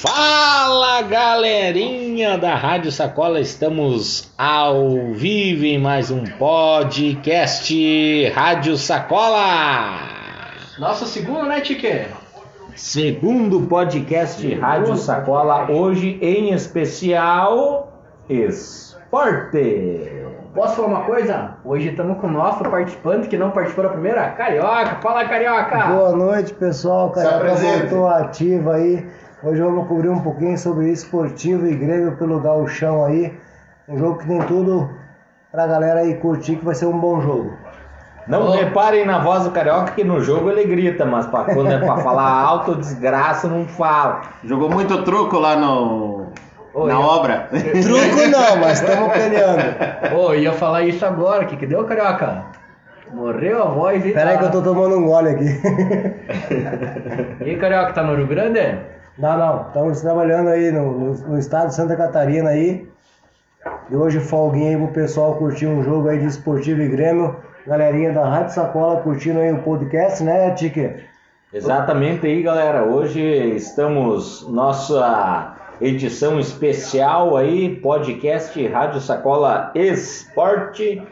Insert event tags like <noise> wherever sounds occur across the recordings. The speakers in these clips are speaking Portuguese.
Fala galerinha da Rádio Sacola, estamos ao vivo em mais um podcast Rádio Sacola. Nossa segunda, né, Tique? Segundo podcast Rádio Sacola, hoje em especial esporte. Posso falar uma coisa? Hoje estamos com o nosso participante que não participou da primeira, Carioca. Fala, Carioca! Boa noite, pessoal. Carioca voltou ativa aí. Hoje vamos cobrir um pouquinho sobre esportivo e Grêmio pelo gauchão aí. Um jogo que tem tudo pra galera aí curtir, que vai ser um bom jogo. Não reparem na voz do Carioca que no jogo ele grita, mas pra, quando é pra falar <laughs> alto, desgraça, não fala. Jogou muito truco lá no. Oi, na eu- obra. Truco não, mas estamos <laughs> peleando. Ô, ia falar isso agora, que que deu, Carioca? Morreu a voz e Pera aí que eu tô tomando um gole aqui. <laughs> E aí, Carioca, tá no Rio Grande? Não, não. Estamos trabalhando aí no, no- no estado de Santa Catarina aí. E hoje folguinha aí pro pessoal curtir um jogo aí de esportivo e Grêmio. Galerinha da Rádio Sacola curtindo aí o podcast, né, Tique? Exatamente aí, galera. Hoje estamos nossa edição especial aí, podcast Rádio Sacola Esporte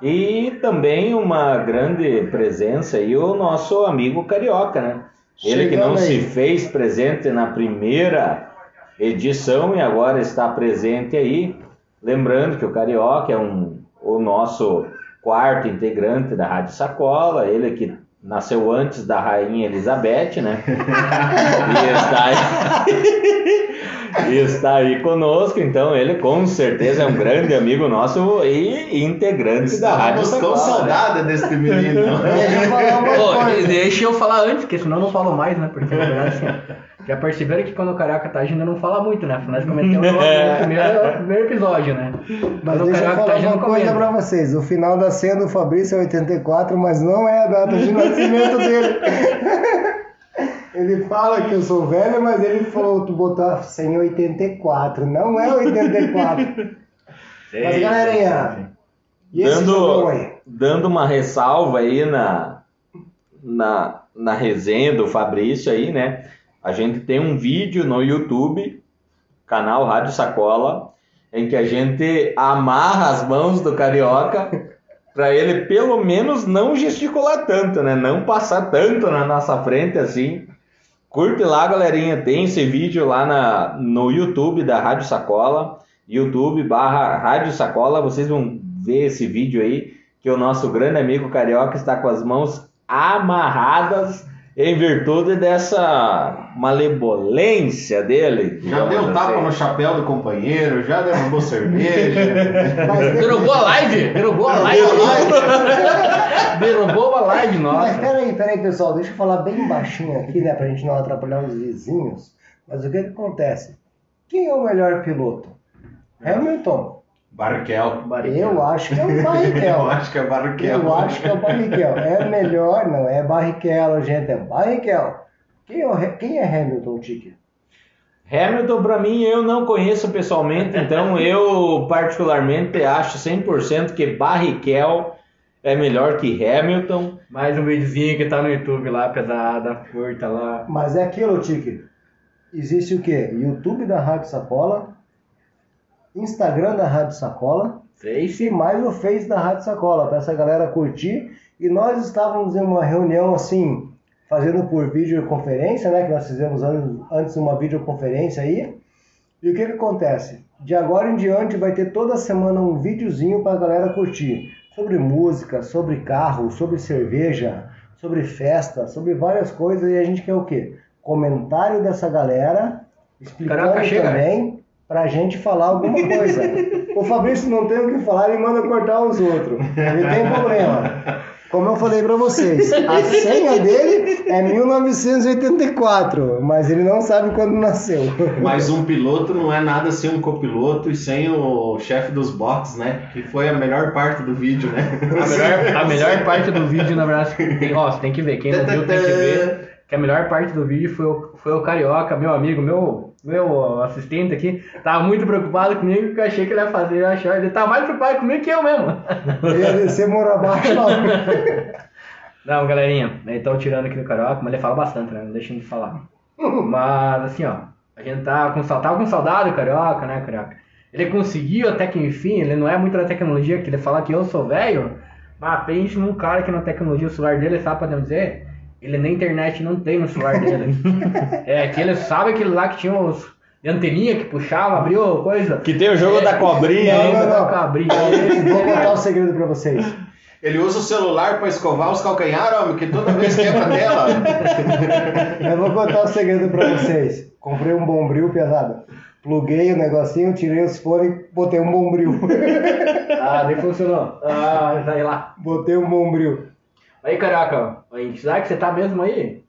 e também uma grande presença aí o nosso amigo Carioca, né? Ele que não Chegando se aí. fez presente na primeira edição e agora está presente aí. Lembrando que o Carioca é um, o nosso quarto integrante da Rádio Sacola, ele que nasceu antes da Rainha Elizabeth, né? e está aí, <laughs> e está aí conosco, então ele com certeza é um grande amigo nosso e integrante da Rádio Estávamos com né? saudade desse menino. Deixa eu falar deixa eu antes, porque senão eu não falo mais, né? Porque na verdade, assim, já perceberam que quando o Carioca tá agindo não fala muito, né? Nós comentamos no primeiro, primeiro episódio, né? Mas Quando o deixa eu Carioca tá falar agindo, uma coisa pra vocês. O final da senha do Fabrício é 84, mas não é a data de nascimento dele. <laughs> Ele fala que eu sou velho, mas ele falou tu botou a senha 84. Não é 84. Mas galerinha, e esse jogão Dando, aí? dando uma ressalva aí na, na, na resenha do Fabrício aí, né? A gente tem um vídeo no YouTube, canal Rádio Sacola, em que a gente amarra as mãos do Carioca para ele pelo menos não gesticular tanto, né? Não passar tanto na nossa frente assim. Curte lá, galerinha. Tem esse vídeo lá na, no YouTube da Rádio Sacola. YouTube barra Rádio Sacola. Vocês vão ver esse vídeo aí. Que o nosso grande amigo Carioca está com as mãos amarradas em virtude dessa malebolência dele. Já deu tapa assim. no chapéu do companheiro, já derrubou cerveja. <laughs> Mas, Derrubou a live! Derrubou a live! Derrubou a live, <laughs> mas nossa! peraí, peraí, pessoal. Deixa eu falar bem baixinho aqui, né? Pra gente não atrapalhar os vizinhos. Mas o que que acontece? Quem é o melhor piloto? Hamilton. Barrichello. Eu acho que é o <laughs> Barrichello. Eu acho que é Barrichello. Eu acho que é o Barrichello. É melhor, não é Barrichello, gente, é Barrichello. Quem é, o quem é Hamilton, Tiki? Hamilton, pra mim, eu não conheço pessoalmente, então <laughs> eu particularmente acho 100% que Barrichello é melhor que Hamilton. Mais um videozinho que tá no YouTube lá, pesada, curta lá. Mas é aquilo, Tiki. Existe o quê? YouTube da Rádio Sacola, Instagram da Rádio Sacola Face. e mais o Face da Rádio Sacola, para essa galera curtir. E nós estávamos em uma reunião assim, fazendo por videoconferência, né? Que nós fizemos an- antes uma videoconferência aí. E o que, que acontece? De agora em diante vai ter toda semana um videozinho para a galera curtir. Sobre música, sobre carro, sobre cerveja, sobre festa, sobre várias coisas. E a gente quer o quê? Comentário dessa galera, explicando Caraca, também pra gente falar alguma coisa. o Fabrício não tem o que falar, ele manda cortar os outros. Ele tem problema. Como eu falei pra vocês, a senha dele é 1984, mas ele não sabe quando nasceu. Mas um piloto não é nada sem um copiloto e sem o chefe dos box, né? Que foi a melhor parte do vídeo, né? A melhor, a melhor parte do vídeo, na verdade, tem, ó, você tem que ver. Quem não viu tem que ver. Que a melhor parte do vídeo foi o, foi o Carioca, meu amigo, meu, meu assistente aqui. Tava muito preocupado comigo, que eu achei que ele ia fazer. Eu achei, ele tá mais preocupado comigo que eu mesmo. Ele ia descer mora abaixo lá. <laughs> Não, galerinha, então tirando aqui no Carioca, mas ele fala bastante, né? Não deixa ele falar. Mas assim, ó, A gente tá com, tava com saudade do Carioca, né, Carioca? Ele conseguiu até que enfim, ele não é muito da tecnologia, que ele fala que eu sou velho, mas pense num cara que na tecnologia, o celular dele, sabe pra dizer? Ele nem internet não tem no celular dele. <laughs> é, que ele sabe aquele lá que tinha os anteninha que puxava, abriu coisa. Que tem o jogo da cobrinha Não, ainda. não, da não. cabrinha. Vou contar um <laughs> segredo pra vocês. Ele usa o celular pra escovar os calcanhares, homem, que toda vez quebra a tela. <laughs> Eu vou contar um segredo pra vocês. Comprei um bombril pesado. Pluguei o negocinho, tirei os fones e botei um bombril. Ah, nem funcionou. Ah, tá aí lá. botei um bombril. Aí, Carioca, em que cidade que você tá mesmo aí?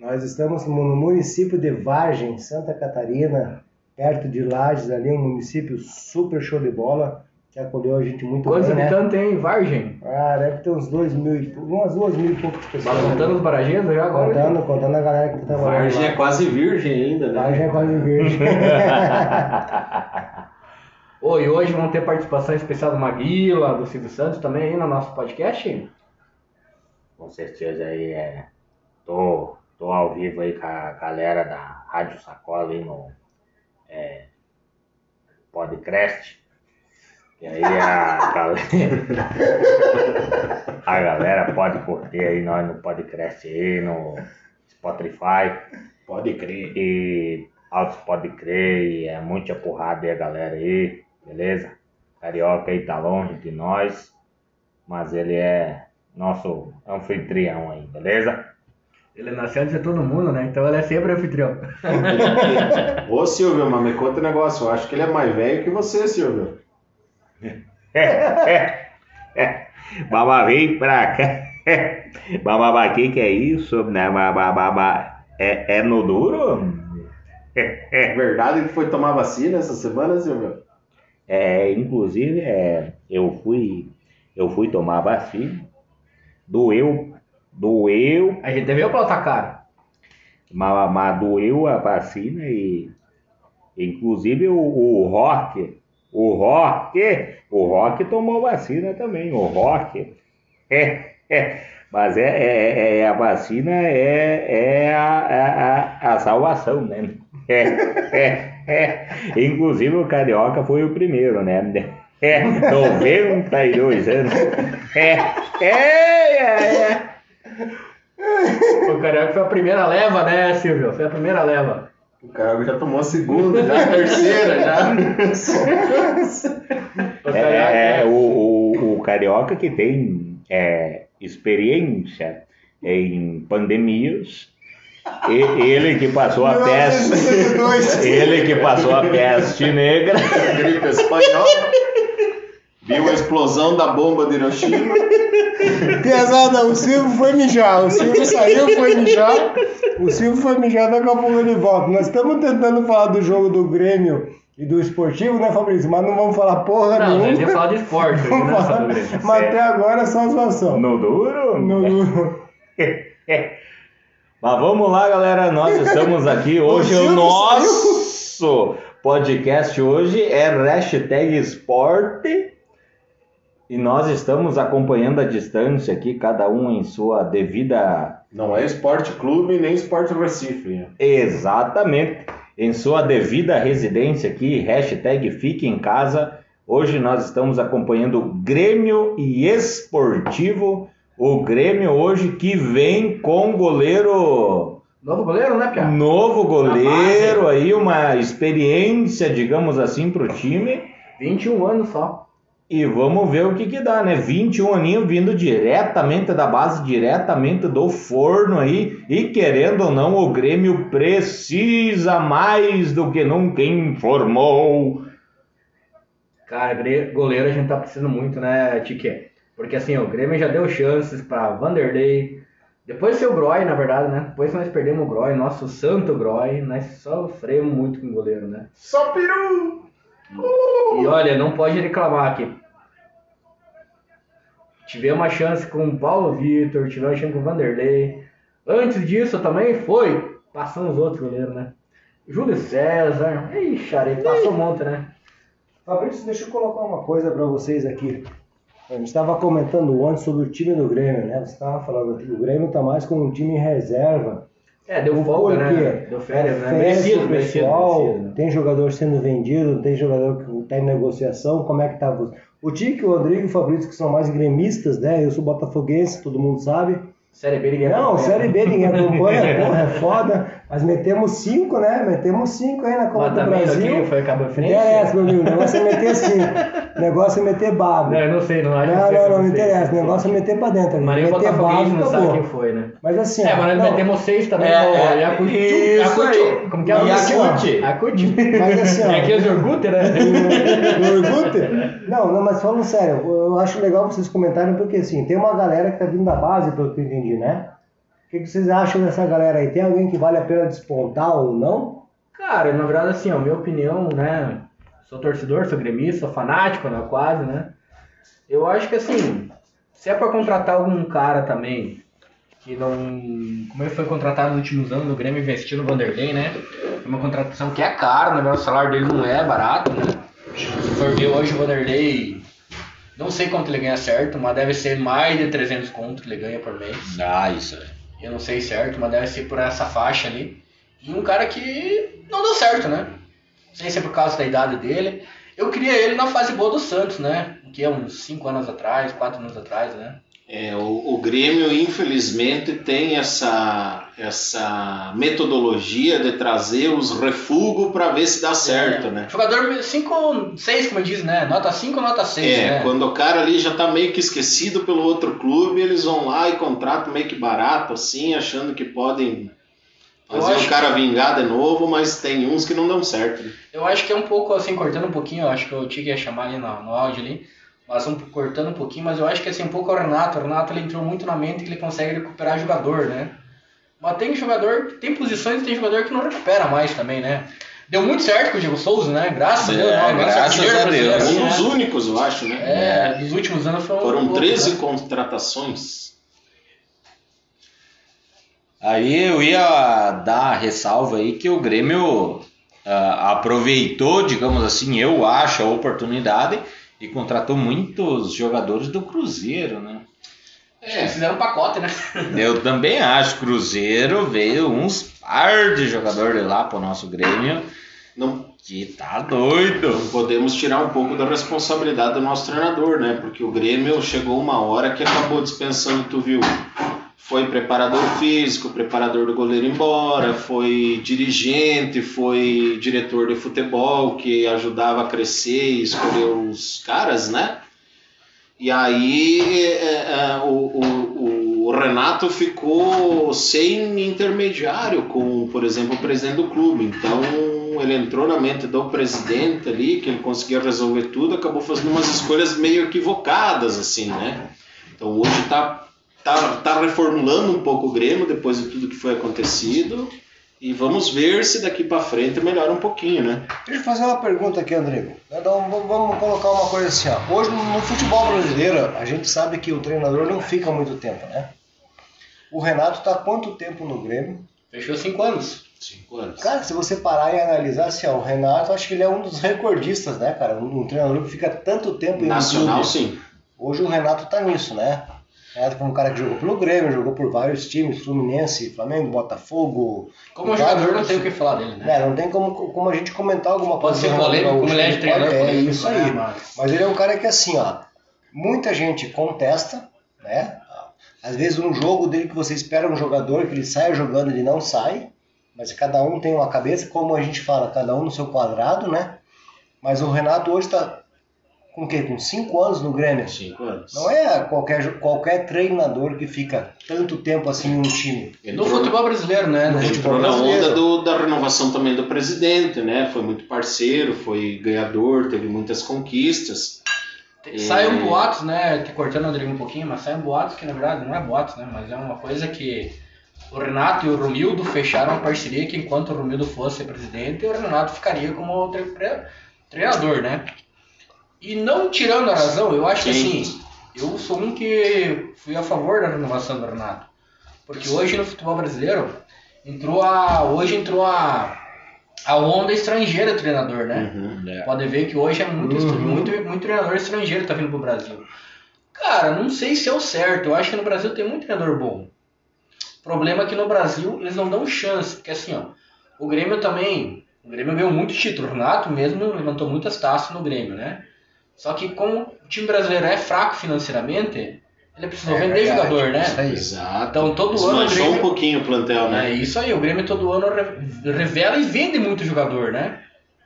Nós estamos no município de Vargem, Santa Catarina, perto de Lages, ali, um município super show de bola, que acolheu a gente muito Quantos bem, né? habitantes tem em Vargem? Ah, deve ter uns dois mil, e umas duas mil e poucas pessoas. Mas contando os barageiros já agora? Contando, contando a galera que tá trabalhando Vargem é lá. quase virgem ainda, né? Vargem é quase virgem. <laughs> E hoje vão ter participação especial do Maguila, do Silvio Santos também aí no nosso podcast? Certeza aí é. Tô, tô ao vivo aí com a galera da Rádio Sacola aí no é, podcast. E aí a <laughs> galera, a galera pode curtir aí nós no podcast aí, no Spotify. Pode crer. E altos pode crer, e é muita porrada aí a galera aí, beleza? Carioca aí tá longe de nós, mas ele é nosso anfitrião aí, beleza? Ele nasceu antes de todo mundo, né? Então ele é sempre anfitrião. Ô Silvio, mas me conta um negócio. Eu acho que ele é mais velho que você, Silvio. Baba vem pra cá. Bababa, que que é isso? Né, bababa, é, é no duro? É verdade que foi tomar vacina essa semana, Silvio? É, inclusive, é, eu fui eu fui tomar vacina, doeu, doeu, A gente veio pra outra cara. mas, mas doeu a vacina e inclusive o, o Rock, o Rock, o Rock tomou vacina também, o Rock. <laughs> É, é, mas é, é, é- a vacina é, é a, a, a, a salvação, né? <laughs> É, é, é. Inclusive o Carioca foi o primeiro, né? É, 92 anos. É, é, é, é. O Carioca foi a primeira leva, né, Silvio? Foi a primeira leva. O cara já tomou a segunda, já a terceira, já. <laughs> O É, Carioca, é, o, o, o carioca que tem é, experiência em pandemias, e- ele que passou a peste, 1962. ele que passou a peste negra, Gripe espanhola. Viu a explosão da bomba de Hiroshima. <laughs> Pesada, o Silvio foi mijar. O Silvio saiu, foi mijar. O Silvio foi mijar, daqui a pouco ele volta. Nós estamos tentando falar do jogo do Grêmio e do esportivo, né, Fabrício? Mas não vamos falar porra Não, nenhuma. a gente ia falar de esporte, Vamos né, falar. só do Grêmio. Mas até agora é só zoação. no duro. No- no- <laughs> Mas vamos lá, galera. Nós estamos aqui. Hoje o Silvio nosso podcast hoje é hashtag esporte. E nós estamos acompanhando a distância aqui, cada um em sua devida. Não é Esporte Clube nem Esporte Recife. né? Exatamente. Em sua devida residência aqui, hashtag fique em casa. Hoje nós estamos acompanhando Grêmio e Esportivo. O Grêmio hoje que vem com goleiro Novo goleiro, né, Pia? Novo goleiro aí, uma experiência, digamos assim, pro time. 21 anos só. E vamos ver o que que dá, né? 21 aninhos vindo diretamente da base, diretamente do forno aí. E querendo ou não, o Grêmio precisa mais do que nunca informou. Cara, goleiro a gente tá precisando muito, né, Tique? Porque assim, o Grêmio já deu chances pra Vanderlei. Depois seu Groy, na verdade, né? Depois nós perdemos o Groy, nosso santo Groy. Nós sofremos muito com o goleiro, né? Só peru! E olha, não pode reclamar aqui. Tivemos uma chance com o Paulo Vitor, tivemos uma chance com o Vanderlei. Antes disso também foi. Passando os outros goleiros, né? Júlio César. Ixi, aí passou um monte, né? Fabrício, deixa eu colocar uma coisa para vocês aqui. A gente estava comentando ontem sobre o time do Grêmio, né? Você estava falando que o Grêmio está mais com um time em reserva. É, deu folga, né? Deu férias, né? Merecido, merecido, né? tem jogador sendo vendido, tem jogador que está em negociação, como é que tá? O Tique, o Rodrigo e o Fabrício, que são mais gremistas, né? Eu sou botafoguense, todo mundo sabe. Série B ninguém Não, acompanha. Série B ninguém acompanha, porra, é foda. Mas metemos cinco, né? Metemos cinco aí na Copa Mas do Brasil. aqui foi Cabo Frente. Interessa, meu amigo. O negócio é meter cinco. <laughs> O negócio é meter bago. Não, eu não sei, não acho Não, não, não, não sei, interessa. O negócio é meter pra dentro. ali. Mas nem o não sabe quem foi, né? Mas assim, É, ó, mas nós não, metemos seis também. É, no é, Yakuti. isso Yakuti. aí. Como que é o nome? Yakuti. Yakuti. Mas assim, ó, É aqui é Zorguter, né? <laughs> Orkut? Não, não, mas falando sério, eu acho legal vocês comentarem, porque assim, tem uma galera que tá vindo da base, pelo que eu entendi, né? O que, que vocês acham dessa galera aí? Tem alguém que vale a pena despontar ou não? Cara, na verdade, assim, ó, minha opinião, né? Sou torcedor, sou gremista, sou fanático, né? Quase, né? Eu acho que, assim, se é pra contratar algum cara também que não. Como ele foi contratado nos últimos anos, o Grêmio investiu no Vanderlei, né? É uma contratação que é cara, verdade, o salário dele não é barato, né? Se for ver hoje o Vanderlei. Não sei quanto ele ganha certo, mas deve ser mais de 300 conto que ele ganha por mês. Ah, isso aí. Eu não sei certo, mas deve ser por essa faixa ali. E um cara que não deu certo, né? Não sei se é por causa da idade dele. Eu queria ele na fase boa do Santos, né? Que é uns 5 anos atrás, 4 anos atrás, né? É, o, o Grêmio, infelizmente, tem essa, essa metodologia de trazer os refugos para ver se dá certo, É. né? Jogador 5, 6, como diz, né? Nota 5, nota 6, É, né? quando o cara ali já tá meio que esquecido pelo outro clube, eles vão lá e contratam meio que barato, assim, achando que podem fazer o cara vingar de novo, mas tem uns que não dão certo. né? Eu acho que é um pouco assim, cortando um pouquinho, eu acho que o Tigre ia chamar ali no, no áudio ali, mas um, cortando um pouquinho, mas eu acho que assim, um pouco o Renato, o Renato ele entrou muito na mente que ele consegue recuperar jogador, né? Mas tem jogador, tem posições e tem jogador que não recupera mais também, né? Deu muito certo com o Diego Souza, né? Graças a É, Deus, né? graças a Deus. assim, Um dos né? únicos, eu acho, né? É, nos últimos anos um Foram pouco, 13 né? contratações. Aí eu ia dar a ressalva aí que o Grêmio ah, aproveitou, digamos assim, eu acho, a oportunidade e contratou muitos jogadores do Cruzeiro, né? Eles fizeram um pacote, né? <laughs> Eu também acho, Cruzeiro veio uns par de jogadores lá pro nosso Grêmio Não, que tá doido. não podemos tirar um pouco da responsabilidade do nosso treinador, né? Porque o Grêmio chegou uma hora que acabou dispensando, tu viu? Foi preparador físico, preparador do goleiro embora, foi dirigente, foi diretor de futebol que ajudava a crescer e escolher os caras, né? E aí é, é, o, o- o Renato ficou sem intermediário com, por exemplo, o presidente do clube. Então ele entrou na mente do presidente ali, que ele conseguia resolver tudo, acabou fazendo umas escolhas meio equivocadas, assim, né? Então hoje tá, tá, tá reformulando um pouco o Grêmio depois de tudo que foi acontecido. E vamos ver se daqui para frente melhora um pouquinho, né? Deixa eu fazer uma pergunta aqui, Andrigo. Então, vamos- colocar uma coisa assim, ó. Hoje no futebol brasileiro, a gente sabe que o treinador não fica muito tempo, né? O Renato está quanto tempo no Grêmio? Fechou 5 anos. Cinco anos. Cara, se você parar e analisar, assim, ó, o Renato, acho que ele é um dos recordistas, né, cara? Um, um treinador que fica tanto tempo em um Nacional, clube. sim. Hoje o Renato tá nisso, né? O Renato foi um cara que jogou pelo Grêmio, jogou por vários times, Fluminense, Flamengo, Botafogo. Como jogador, não tem o que falar dele, né? É, não tem como, como a gente comentar alguma Pode coisa. ser polêmico, como ele é treinador, É polêmico, isso né, aí. mas- Mas ele é um cara que assim, ó, muita gente contesta, né? Às vezes um jogo dele que você espera um jogador que ele saia jogando, ele não sai. Mas cada um tem uma cabeça, como a gente fala, cada um no seu quadrado, né? Mas o Renato hoje tá com o quê? Com 5 anos no Grêmio. Cinco anos. Não é qualquer, qualquer treinador que fica tanto tempo assim em um time. No futebol brasileiro, né? No futebol Entrou na brasileiro. onda do- da renovação também do presidente, né? Foi muito parceiro, foi ganhador, teve muitas conquistas. Sai um É. boatos, né? Que cortando o Rodrigo um pouquinho, mas sai um boatos que na verdade não é boatos, né? Mas é uma coisa que o Renato e o Romildo fecharam uma parceria que enquanto o Romildo fosse presidente, o Renato ficaria como tre- tre- treinador, né? E não tirando a razão, eu acho que Sim. assim, eu sou um que fui a favor da renovação do Renato. Porque hoje no futebol brasileiro entrou a. Hoje entrou a. A onda estrangeira do treinador, né? Uhum. É. Pode ver que hoje é muito, Uhum. muito, muito treinador estrangeiro que tá vindo pro Brasil. Cara, não sei se é o certo. Eu acho que no Brasil tem muito treinador bom. O problema é que no Brasil eles não dão chance, porque assim, ó, o Grêmio também, o Grêmio ganhou muito título, o Renato mesmo levantou muitas taças no Grêmio, né? Só que como o time brasileiro é fraco financeiramente, ele precisou É vender verdade, jogador, né? isso aí. Exato. Então todo ano Desmanchou Grêmio... um pouquinho o plantel, É né? isso aí, o Grêmio todo ano re- revela e vende muito jogador, né?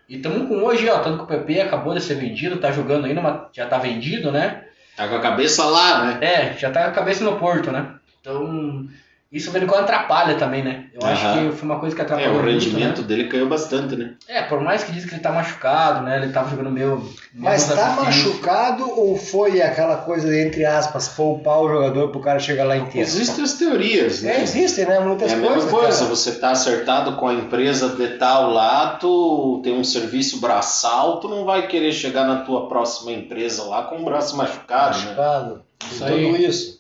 E estamos com hoje, ó, tanto que o PP acabou de ser vendido, tá jogando ainda, mas já tá vendido, né? Tá com a cabeça lá, né? É, já tá com a cabeça no porto, né? Então, isso vem quando atrapalha também, né? Eu acho que foi uma coisa que É, atrapalhou o muito, rendimento né? dele caiu bastante, né? É, por mais que diz que ele tá machucado, né? Ele tava jogando meio... Mas menos tá machucado ou foi aquela coisa, entre aspas, poupar o jogador pro cara chegar lá inteiro? Existem as teorias, né? É, existem, né? Muitas É a coisas. mesma coisa, cara. você tá acertado com a empresa de tal lá, tu tem um serviço braçal, tu não vai querer chegar na tua próxima empresa lá com o braço machucado, né? Machucado. Isso Tudo aí. isso.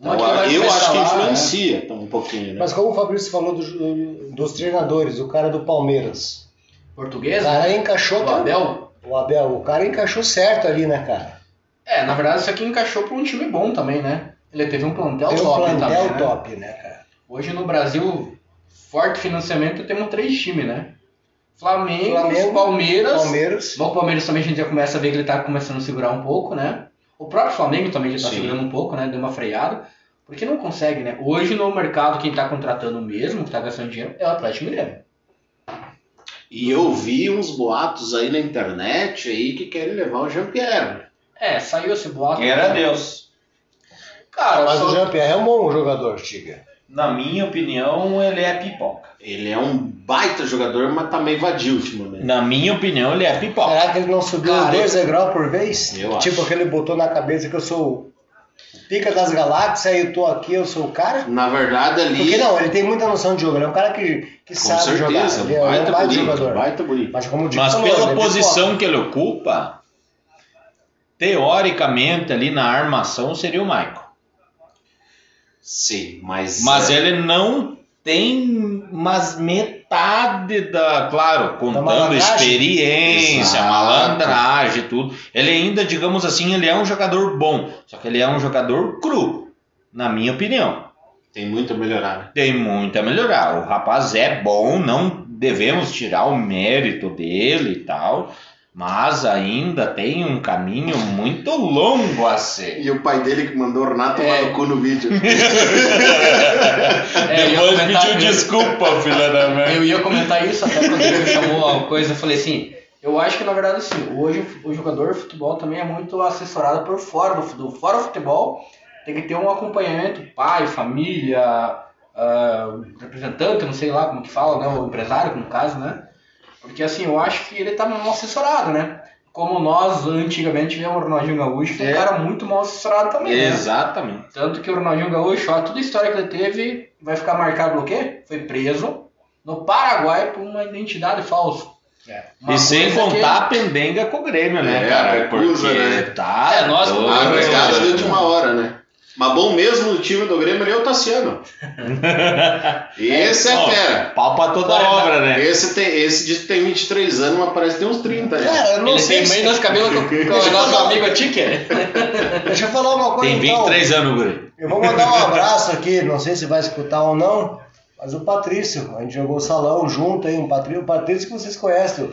Então, eu acho que lá, né? influencia um pouquinho, né? Mas como o Fabrício falou do- dos treinadores, o cara do Palmeiras. O Português, cara encaixou o Abel. O Abel, o cara encaixou certo ali, né, cara? É, na verdade isso aqui encaixou pra um time bom também, né? Ele teve um plantel Tem um top plantel também, né? top, né, cara? Hoje no Brasil, forte financiamento, temos três times, né? Flamengo, Flamengo, Palmeiras. Palmeiras. Bom, o Palmeiras também a gente já começa a ver que ele tá começando a segurar um pouco, né? O próprio Flamengo também já tá Sim. segurando um pouco, né? Deu uma freada. Porque não consegue, né? Hoje no mercado, quem tá contratando mesmo, que tá gastando dinheiro, é o Atlético Mineiro. E eu vi uns boatos aí na internet aí que querem levar o Jean-Pierre. É, saiu esse boato. Era Deus. Cara, Mas o só... Jean-Pierre é um bom jogador, Tiga. Na minha opinião, ele é pipoca. Ele é um baita jogador, mas tá meio vadio ultimamente. Na minha opinião, ele é pipoca. Será que ele não subiu Cara, dois degraus por vez? eu tipo acho. aquele botou na cabeça que eu sou o pica das galáxias e eu tô aqui, eu sou o cara? Na verdade ali. Porque não, ele tem muita noção de jogo, ele é um cara que, que com sabe jogar. certeza, Ele é um baita baita bonito, jogador. baita bonito. Mas como o Dico Mas pela ele é posição que ele ocupa, teoricamente ali na armação seria o Michael. Sim, mas. Mas é, ele não tem mas metade da, claro, contando malandragem. experiência, Exato. malandragem, tudo. Ele ainda, digamos assim, ele é um jogador bom, só que ele é um jogador cru, na minha opinião. Tem muito a melhorar, né? Tem muito a melhorar. O rapaz é bom, não devemos tirar o mérito dele e tal, mas ainda tem um caminho muito longo a ser. E o pai dele que mandou o Renato É. tomar no cu no vídeo. <laughs> É, Depois pediu desculpa, filha da mãe. Eu ia comentar isso até quando ele me chamou a coisa, eu falei assim, eu acho que na verdade assim, hoje o jogador de futebol também é muito assessorado por fora do, do fora do futebol, tem que ter um acompanhamento, pai, família, ah, representante, não sei lá como que fala, né, o empresário no caso, né? Porque assim, eu acho que ele tá mal assessorado, né? Como nós antigamente tivemos o Ronaldinho Gaúcho, foi um É. cara muito mal assessorado também, né? Exatamente. Tanto que o Ronaldinho Gaúcho, ó, toda a história que ele teve vai ficar marcado por quê? Foi preso no Paraguai por uma identidade falsa. Uma e sem contar a pendenga com o Grêmio, né, É, cara? a recusa, Porque né? tá. É, nós- doido. É. de última hora, né? Mas bom mesmo no time do Grêmio ali é o Tassiano. <laughs> Esse é, Ó, fera. Pau pra toda Agora, obra, né? Esse, tem, esse diz que tem 23 anos, mas parece que tem uns 30 já. Cara, eu não Ele sei tem se... menos cabelo que o- <laughs> nosso amigo Ticker. <laughs> Deixa eu falar uma coisa Tem então. 23 anos, Guri. Eu vou mandar um abraço aqui, não sei se vai escutar ou não, mas o Patrício, a gente jogou salão junto aí, um Patrício, o Patrício que vocês conhecem,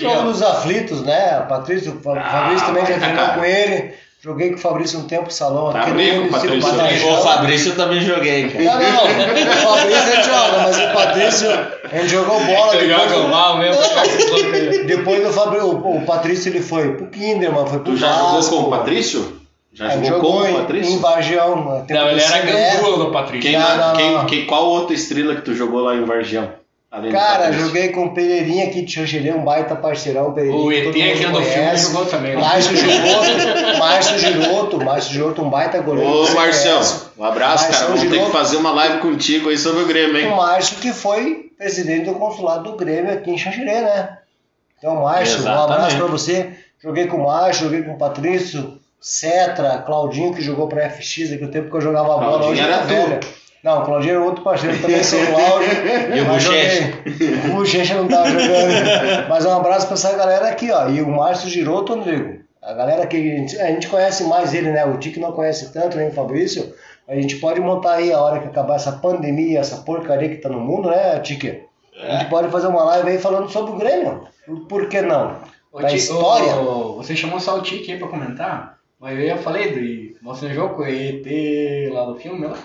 jogo dos aflitos, né? O Patrício, o Ah, Fabrício também já treinou com ele, joguei com o Fabrício um tempo salão Tá aqui no bem com o município Patrício. O Fabrício eu também joguei, cara. Não, não, o Fabrício a gente joga, mas o Patrício, a gente jogou bola Ele depois. joga mal mesmo. Depois do Fabrício, o, o Patrício ele foi pro Kinderman, foi pro Tu já jogou Vasco. com o Patrício? Já gente jogou com jogou o Patrício? em Vargião. Não, ele do era gandula do Patrício. Quem, Não, não, quem, não. quem- qual outra estrela que tu jogou lá em Vargião? Do Cara, Patrício? joguei com o Pereirinha aqui de Xanxerê, um baita parceirão. Pereirinha, O ET aqui do filme jogou também. né? Márcio Giroto, <laughs> Márcio Giroto, Márcio Giroto, um baita goleiro. Ô, Marcião, um abraço, Marcião cara. Vamos ter que fazer uma live contigo aí sobre o Grêmio, O hein? Márcio que foi presidente do consulado do Grêmio aqui em Xanxerê, né? Então, Márcio, um abraço pra você. Joguei com o Márcio, joguei com o Patrício, Cetra, Claudinho, que jogou pra FX aqui o tempo que eu jogava bola. Claudinho Hoje era tá tu. Não, o Claudinho era outro parceiro, também sou o áudio. <laughs> E o Bochecha? O Bochecha não tava jogando. Mas um abraço pra essa galera aqui, ó. E o Márcio Giroto, Rodrigo. A galera que a gente, a gente conhece mais ele, né? O Tique não conhece tanto, nem o Fabrício. A gente pode montar aí a hora que acabar essa pandemia, essa porcaria que tá no mundo, né, Tique? A gente pode fazer uma live aí falando sobre o Grêmio. Por que não? Ô, Da história. ô, você chamou só o Tique aí pra comentar? Mas eu falei do você no jogo com o ET lá do filme, lá.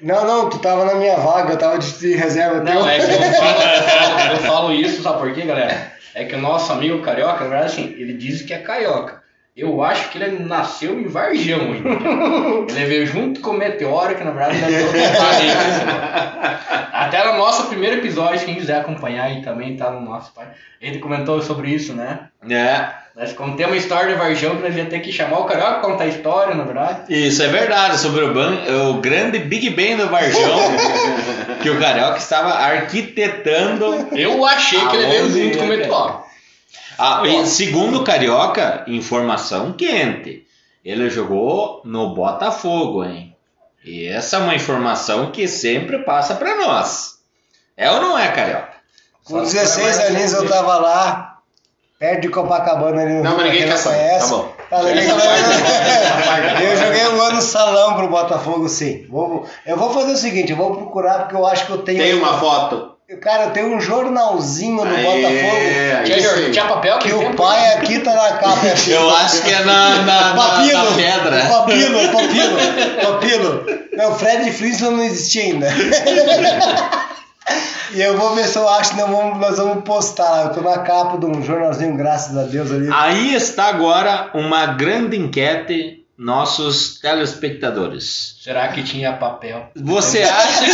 Não, não, tu tava na minha vaga, eu tava de, reserva. Não, teu. é que eu falo, eu falo- eu falo isso, sabe por quê, galera? É que o nosso amigo carioca, na verdade, assim, ele diz que é carioca. Eu acho que ele nasceu em Varjão ainda. <laughs> Ele veio junto com o Meteoro, que na verdade ele é parente. Até no nosso primeiro episódio, quem quiser acompanhar aí também tá no nosso pai. Ele comentou sobre isso, né? É, Nós contamos uma história de Varjão que nós ia ter que chamar o carioca pra contar a história, na verdade. isso é verdade, sobre o, ban- o grande Big Ben do Varjão, <laughs> que o Carioca estava arquitetando. Eu achei que ele veio junto com o Meteoro. Ah, segundo o Carioca, informação quente, ele jogou no Botafogo, hein? E essa é uma informação que sempre passa para nós. É ou não é, Carioca? Com 16 aninhos eu tava lá, perto de Copacabana ali no Não, mas ninguém quer conhece. Tá bom. Tá, quer- <laughs> eu joguei um ano no salão pro Botafogo, sim. Vou- eu vou fazer o seguinte, eu vou procurar porque eu acho que eu tenho. Tem uma foto. Cara, tenho um jornalzinho do Aê, Botafogo. aí Tinha, papel Que aquele o tempo? pai aqui tá na capa. <laughs> é assim. Eu acho que é na, <laughs> na, na, Papilo, na pedra. papilo, <laughs> papilo, papilo. Não, Fred Flintstone não existia ainda. E eu vou ver se eu acho que nós vamos, nós vamos postar. Eu tô na capa de um jornalzinho, graças a Deus ali. Aí está agora uma grande enquete, nossos telespectadores. Será que tinha papel? Você acha.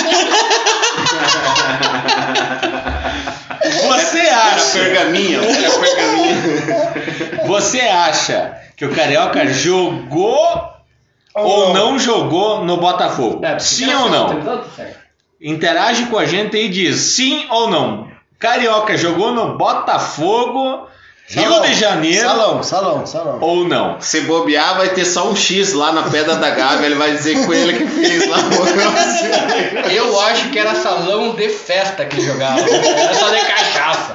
Você Era acha. pergaminho, era pergaminho. Você acha que o Carioca jogou ou não jogou no Botafogo? É, sim ou não? Interage com a gente e diz sim ou não. Carioca jogou no Botafogo, Rio Salão, de Janeiro Salão, salão, salão. ou não? Se bobear, vai ter só um X lá na pedra da Gávea. Ele vai dizer que foi ele que fez lá. <laughs> Eu acho que era salão de festa que jogava. Era só de cachaça.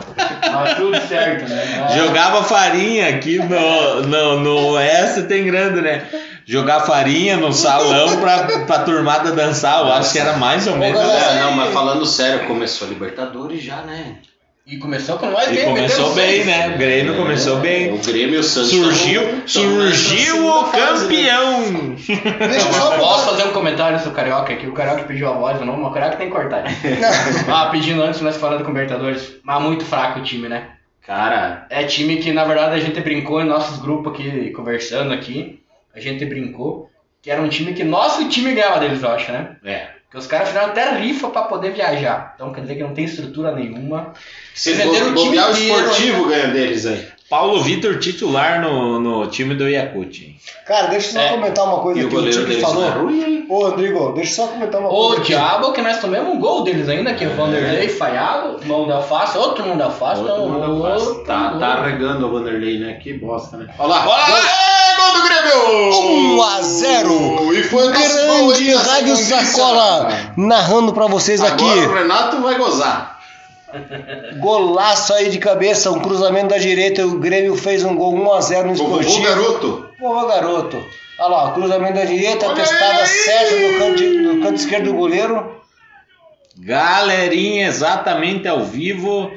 Mas tudo certo, né? <laughs> Jogava farinha aqui no, no, no Oeste tem grande, né? Jogar farinha no salão pra, pra turmada dançar, eu acho que era mais ou menos. É, não, mas falando sério, começou a Libertadores já, né? E começou com nós E mesmo, começou bem, seis. né? O Grêmio começou bem. O Grêmio e o Santos. Surgiu, nessa surgiu o segunda fase, né? campeão. Deixa eu só Posso fazer um comentário sobre o Carioca aqui? O Carioca pediu a voz, não, mas o Carioca tem que cortar. <laughs> ah, pedindo antes, nós falando com o Libertadores. Mas muito fraco o time, né? Cara, É time que, na verdade, a gente brincou em nossos grupos aqui, conversando aqui. A gente brincou que era um time que nosso time ganhava deles, eu acho, né? é. Porque os caras fizeram até rifa pra poder viajar. Então quer dizer que não tem estrutura nenhuma. Se Venderam o time inteiro, esportivo ganha deles aí. Paulo Vitor titular no, no time do Yakut. Cara, deixa eu só É. comentar uma coisa E o que o deles falou. é hein? Ô, Rodrigo, deixa eu só comentar uma O coisa. aqui. diabo que nós tomamos um gol deles ainda, que é o Vanderlei falhado, mão da face, outro mão da face, Outro então, manda fácil. outro Tá, tá regando o Vanderlei, né? Que bosta, né? Olha lá. Olha lá. Gol do Grêmio! 1 a 0 E foi Grande Rádio. Sacola narrando pra vocês aqui. Agora o Renato vai gozar. Golaço aí de cabeça, um cruzamento da direita. O Grêmio fez um gol 1 a 0 no O vovô esportivo. garoto. Boa, garoto. Olha lá, cruzamento da direita, Olha testada aí! certa no canto, no canto esquerdo do goleiro. Galerinha, exatamente ao vivo.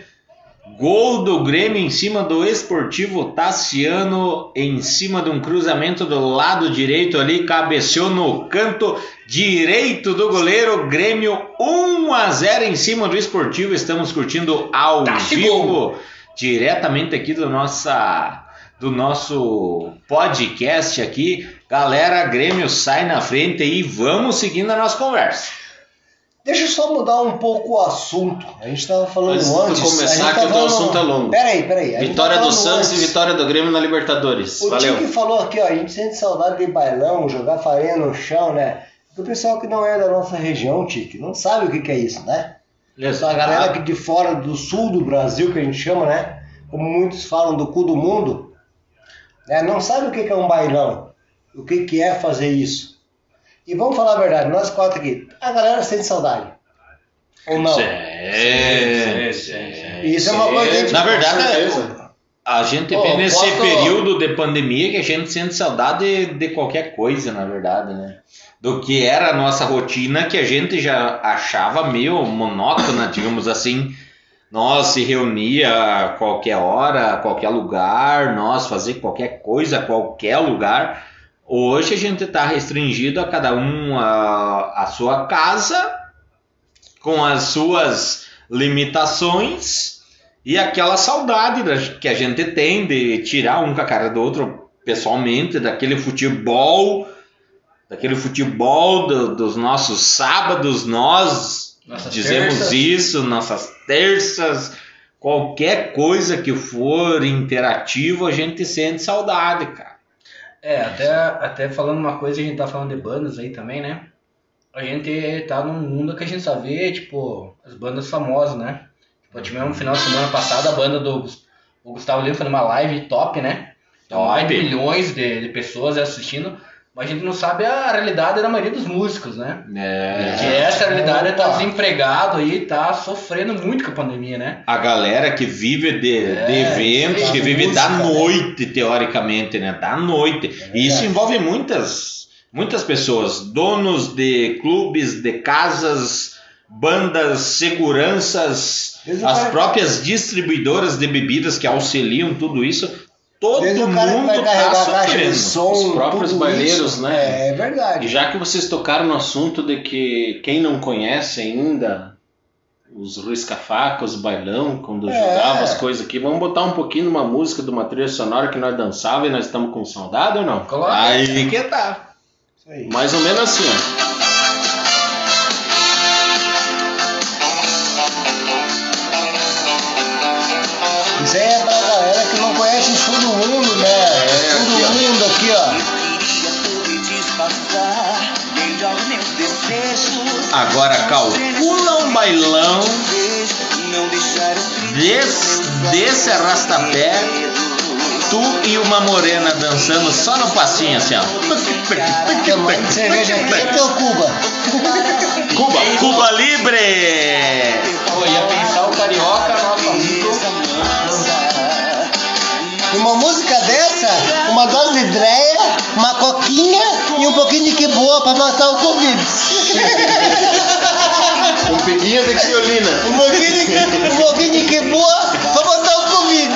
Gol do Grêmio em cima do Esportivo Tassiano, em cima de um cruzamento do lado direito ali, cabeceou no canto direito do goleiro. Grêmio 1 a 0 em cima do Esportivo. Estamos curtindo ao Tassi vivo, diretamente aqui do nossa do nosso podcast aqui. Galera, Grêmio sai na frente e vamos seguindo a nossa conversa. Deixa eu só mudar um pouco o assunto. A gente tava falando Antes de tu antes. começar, que o teu assunto é longo. Peraí, peraí. a Vitória do Santos antes. e vitória do Grêmio na Libertadores. O Valeu. Tique falou aqui, ó, a gente sente saudade de bailão, jogar farinha no chão, né? O pessoal que não é da nossa região, Tique, não sabe o que, que é isso, né? A galera aqui de fora do sul do Brasil, que a gente chama, né? Como muitos falam do cu do mundo, né? não sabe o que, que é um bailão, o que, que é fazer isso. E vamos falar a verdade, nós quatro aqui, a galera sente saudade. Ou não? É, sim, sim. E isso é uma coisa que a gente Na verdade. A gente Ô, vê nesse posso- período de pandemia que a gente sente saudade de, de qualquer coisa, na verdade, né? Do que era a nossa rotina, que a gente já achava meio monótona, digamos assim. Nós se reunia a qualquer hora, a qualquer lugar, nós fazer qualquer coisa a qualquer lugar. Hoje a gente está restringido a cada um a, a sua casa, com as suas limitações e aquela saudade da- que a gente tem de tirar um com a cara do outro pessoalmente, daquele futebol, daquele futebol do- dos nossos sábados, nós Nossas dizemos terças. isso, nossas terças, qualquer coisa que for interativo, a gente sente saudade, cara. É, até, até falando uma coisa, a gente tá falando de bandas aí também, né? A gente tá num mundo que a gente só vê, tipo, as bandas famosas, né? Tipo, tivemos um final de semana passado a banda do o Gustavo Lima fazendo uma live top, né? Então, Top. de milhões de, de pessoas assistindo, a gente não sabe a realidade da maioria dos músicos, né? É. Que essa realidade tá desempregado aí, tá sofrendo muito com a pandemia, né? A galera que vive de, É, de eventos, que vive música, da né? noite, teoricamente, né? Da noite. É e isso envolve muitas, muitas pessoas, donos de clubes, de casas, bandas, seguranças, as próprias distribuidoras de bebidas que auxiliam tudo isso. Todo Desde mundo tá de sofrendo. som, Os próprios baileiros, isso, né? É verdade. E já que vocês tocaram no assunto de que quem não conhece ainda os risca-facas, o bailão, quando É. jogava as coisas aqui, vamos botar um pouquinho de uma música de uma trilha sonora que nós dançava e nós estamos com saudade ou não? Coloca. Aí que tá. Isso aí. Mais ou menos assim, ó. Agora calcula um bailão eu desse, desse arrastapé, tu e uma morena dançando só no passinho assim, ó. Tomando cerveja aqui é teu Cuba. Cuba, Cuba Libre! Pô, ia pensar o carioca, nosso amigo. Uma música dessa, uma dose de dreia, uma coquinha e um pouquinho de que boa pra matar o Covid. Um peguinho de criolina. Um pouquinho de, um pouquinho de que boa pra matar o Covid.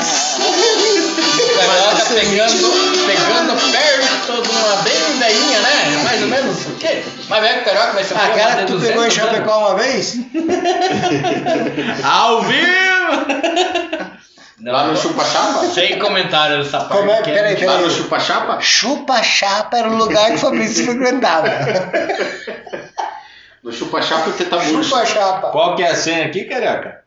Carioca pegando, pegando perto de uma bem veinha, né? Mais ou menos. O quê? Mas velho, o carioca vai ser quê? A cara tu pegou em 200 anos? Chapecó uma vez? Ao vivo! <laughs> Não, Lá no chupa-chapa? Sem comentário dessa parte. Como é? que Peraí, Lá peraí. no chupa-chapa? Chupa-chapa era o lugar que o Fabrício frequentava. No chupa-chapa você tá murcho. Chupa-chapa. Qual que é a senha aqui, carioca?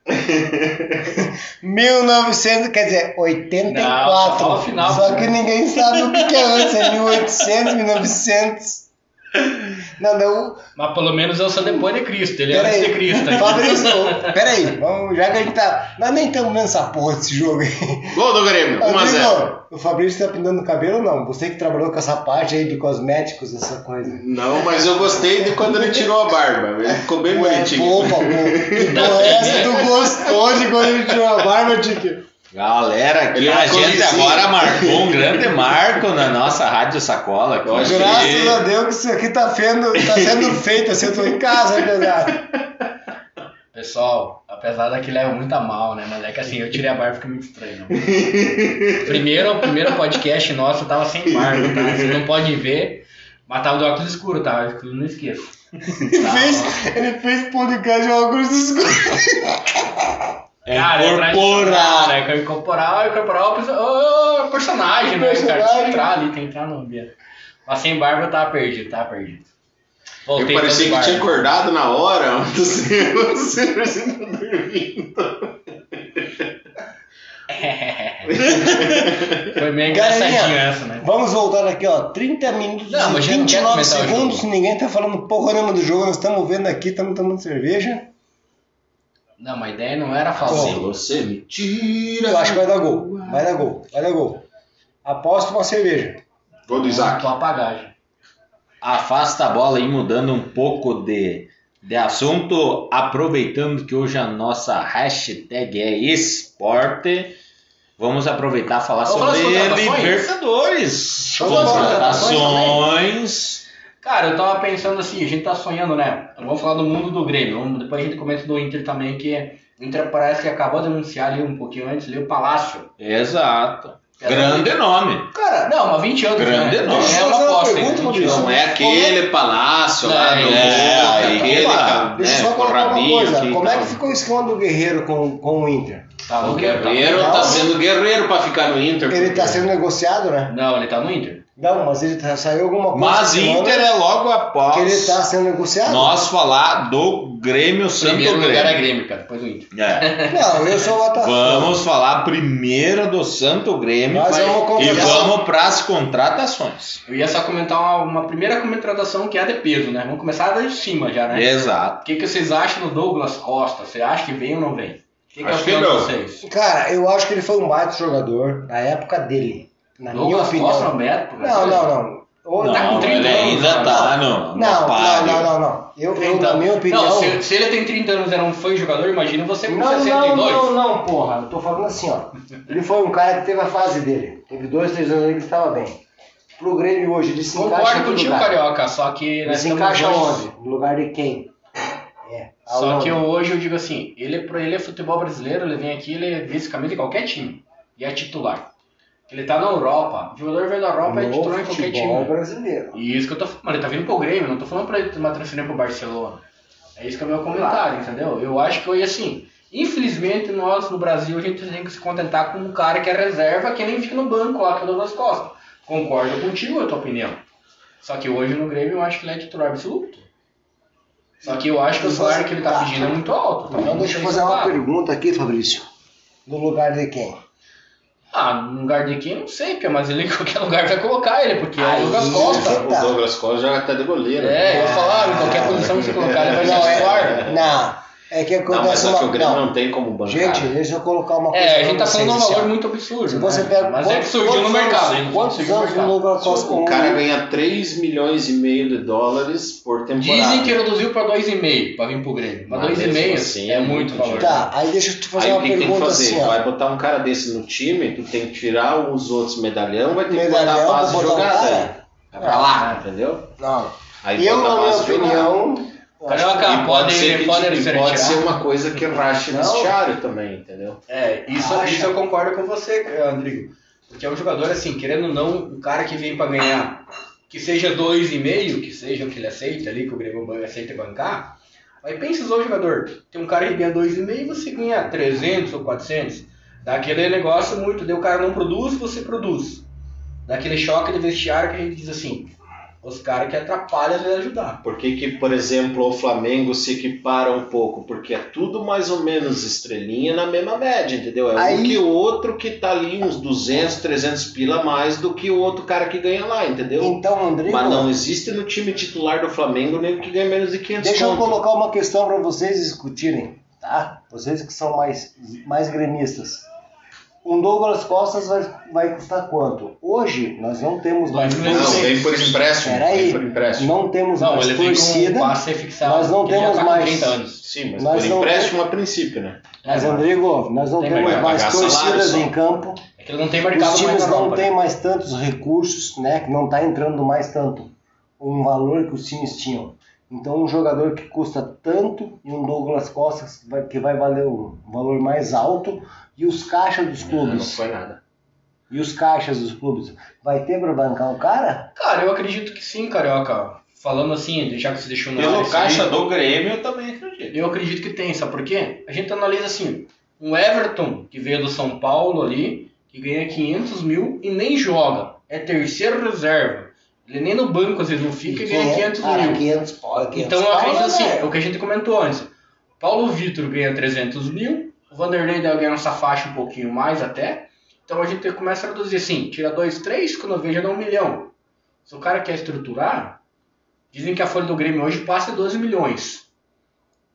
1900, quer dizer, 84. Não, só final, Só que ninguém sabe o que que é antes, é 1800, 1900. Não, não. Mas pelo menos eu sou depois de Cristo, ele é antes de Cristo. <laughs> Fabrício, peraí, vamos, já que a gente tá. Nós nem estamos vendo essa porra desse jogo aí. Gol do Grêmio, 1x0. Rodrigo, o Fabrício tá pintando o cabelo ou não? Você que trabalhou com essa parte aí de cosméticos, essa coisa. Não, mas eu gostei de quando ele tirou a barba. Ele ficou bem Ué, bonitinho. pô, pô, que porra é essa? Tu gostou de quando ele tirou a barba, Tiki? Galera, é a gente agora marcou um grande marco na nossa Rádio Sacola. Aqui. Que- Graças a Deus que isso aqui tá, fendo, tá sendo feito assim, eu tô em casa, apesar. Pessoal, apesar daqui leva muito a mal, né? Mas é que assim, eu tirei a barba e fica muito estranho. <laughs> Primeiro, o primeiro podcast nosso eu tava sem barba, tá? Vocês não podem ver, mas tava do óculos escuro, tá? Eu não esqueço. Ele Tá, fez, ele fez podcast de óculos escuros. <laughs> É Cara, é incorporar. tradicional, né? Que é incorporar, incorporar o perso- o personagem, né? Cara, tem que entrar ali, tem que entrar no ambiente. Mas sem barba eu tava perdido, tava perdido. Eu Voltei parecia todo que tinha acordado na hora. <laughs> Você, você, você tá dormindo. <laughs> Foi meio engraçadinho essa, né? Vamos voltar aqui, ó. 30 minutos Não, mas e já não quer 29 comentar o segundos. Ninguém tá falando porra nenhuma do jogo. Nós estamos vendo aqui, estamos tomando cerveja. Não, mas a ideia não era fazer. Se você me tira. Eu acho que vai dar gol. Vai dar gol. Vai dar gol. Aposto uma cerveja. Gol do Isaac. Tua apagagem. Afasta a bola aí, mudando um pouco de, de assunto, aproveitando que hoje a nossa hashtag é esporte. Vamos aproveitar e falar Vamos sobre contratações? Libertadores. Contratações. Cara, eu tava pensando assim, a gente tá sonhando, né? Vamos falar do mundo do Grêmio, vamos- depois a gente comenta do Inter também, que o Inter parece que acabou de anunciar ali um pouquinho antes, ali o Palácio. Exato. É. Grande nome. Cara, Não, mas 20 anos, Grande né? nome. Deixa É eu uma aposta, pergunta. Não é aquele palácio lá É, do é, Boca, aí, aquele, cara, deixa eu né, só o colocar uma coisa. aqui Como é tal. que ficou o esquema do Guerreiro com, com o Inter? Tá O no Guerreiro Não. tá sendo guerreiro pra ficar no Inter. Ele porque- tá sendo negociado, né? Não, ele tá no Inter. Não, mas ele tá, saiu alguma coisa. Mas Inter é logo após Que ele tá sendo negociado? nós falar do Grêmio Santo Primeiro lugar é Grêmio. Grêmio, cara, depois o Inter. É. <laughs> Não, eu sou o Botafogo. Vamos falar primeiro do Santo Grêmio Nós vamos e vamos para as contratações. Eu ia só comentar uma, uma primeira contratação que é a de peso, né? Vamos começar de cima já, né? Exato. O que, que vocês acham do Douglas Costa? Você acha que vem ou não vem? O que, que é Acho que opinião de não. vocês? Cara, eu acho que ele foi um baita jogador na época dele. Na minha Douglas opinião. Costa no Beto? Não, não, não. Ou- Tá com Não, 30 ele anos, ainda tá Não, não, páreo. não, não, não. Eu, eu, 30. na minha opinião. Não, se, se ele tem 30 anos e não foi jogador, imagina você com Não, 62. não, não, não, porra. Eu tô falando assim, ó. Ele foi um cara que teve a fase dele. Teve dois, três anos ali que estava bem. Pro Grêmio hoje, ele se encaixa Concordo em que contigo? Carioca, só que Ele se encaixa hoje- onde? No lugar de quem? É. Só que eu- hoje eu digo assim, ele, pra ele é futebol brasileiro, ele vem aqui, ele viste camisa de qualquer time. E é titular. Ele tá na Europa. O jogador vem da Europa é No titular em qualquer time. brasileiro. E isso que eu tô falando, ele tá vindo pro Grêmio, não tô falando pra ele tomar transferência pro Barcelona. É isso que é o meu comentário, entendeu? Eu acho que hoje assim, infelizmente nós no Brasil a gente tem que se contentar com um cara que é reserva, que nem fica no banco lá, que é o Douglas Costa. Concordo contigo, é a tua opinião. Só que hoje no Grêmio eu acho que ele é titular absoluto. Só que eu acho que o salário que ele tá pedindo é muito alto. Então deixa eu fazer uma paga. pergunta aqui, Fabrício. No lugar de quem? Ah, no lugar de quem, não sei, Pia, mas ele em qualquer lugar vai colocar ele, porque é o Aí, Douglas Costa. Tá. O Douglas Costa joga até de goleiro. É, eu falar, em qualquer posição que você colocar, ele vai Não, ser é, não. É que Não, mas acontece só que uma... o Grêmio não. não tem como bancar. Gente, deixa eu colocar uma coisa É, a gente tá falando um assim, valor muito absurdo. Se você né? pega... Mas é que quantos- surgiu no quantos mercado, anos- hein? Quantos Surgiu no mercado. Costa... O cara ganha 3 milhões e meio de dólares por temporada. Dizem que reduziu pra 2,5 pra vir pro Grêmio. Mas Mas 2,5 mesmo assim, é é muito valor. Tá, aí deixa eu te fazer Aí uma o que, que tem que pergunta fazer? assim, vai botar um cara desse no time, tu tem que tirar os outros medalhão, vai ter que botar Medalhão a base jogada. Vai pra lá, entendeu? Não. Aí eu, na minha opinião... Carioca, E pode, ser que- pode ser pode ser uma coisa que rache Não. vestiário também, entendeu? É, isso, isso eu concordo com você, Andrigo. Porque é um jogador, assim, querendo ou não, um cara que vem pra ganhar, que seja 2,5, que seja o que ele aceita ali, que o Grêmio aceita bancar. Aí pensa só o jogador, tem um cara que ganha 2,5 e você ganha 300 ou 400. Dá aquele negócio muito, daí o cara não produz, você produz. Dá aquele choque de vestiário que a gente diz assim, os caras que atrapalham às ajudar. Por que, que, por exemplo, o Flamengo se equipara um pouco? Porque é tudo mais ou menos estrelinha na mesma média, entendeu? É Aí- um que o outro que tá ali uns 200, 300 pila a mais do que o outro cara que ganha lá, entendeu? Então, Rodrigo, Mas não existe no time titular do Flamengo nem que ganha menos de 500 deixa eu conto. colocar uma questão para vocês discutirem, tá? Vocês que são mais, mais gremistas. Um Douglas Costas vai, vai custar quanto? Hoje, nós não temos mais por Não, torcida. vem por empréstimo. Peraí, por empréstimo. não temos Não, mais torcida, um nós não temos tá mais- 30 anos. Sim, mas Nós por não empréstimo a princípio, né? mas É, Rodrigo, nós não Tem temos mais, torcidas em campo. É que ele não tem mercado Os times não têm mais tantos recursos, né? Que não está entrando mais tanto um valor que os times tinham. Então um jogador que custa tanto e um Douglas Costa que vai, que vai valer um valor mais alto e os caixas dos Não, não clubes foi nada. e os caixas dos clubes vai ter para bancar o cara? Cara, eu acredito que sim, Carioca. Falando assim, já que você deixou no ar Pelo caixa aí, do Grêmio, eu também acredito. Eu acredito que tem, sabe por quê? A gente analisa assim, um Everton, que veio do São Paulo ali, que ganha 500 mil e nem joga. É terceiro reserva. Ele nem no banco às vezes não fica e ganha 500 cara, mil. 500, pô, 500 Então eu acredito assim, é velho? o que a gente comentou antes. Paulo Vitor ganha 300 mil, o Vanderlei deve ganhar essa faixa um pouquinho mais até. Então a gente começa a reduzir assim, tira dois, três, quando eu vejo dá um milhão. Se o cara quer estruturar, dizem que a folha do Grêmio hoje passa de 12 milhões.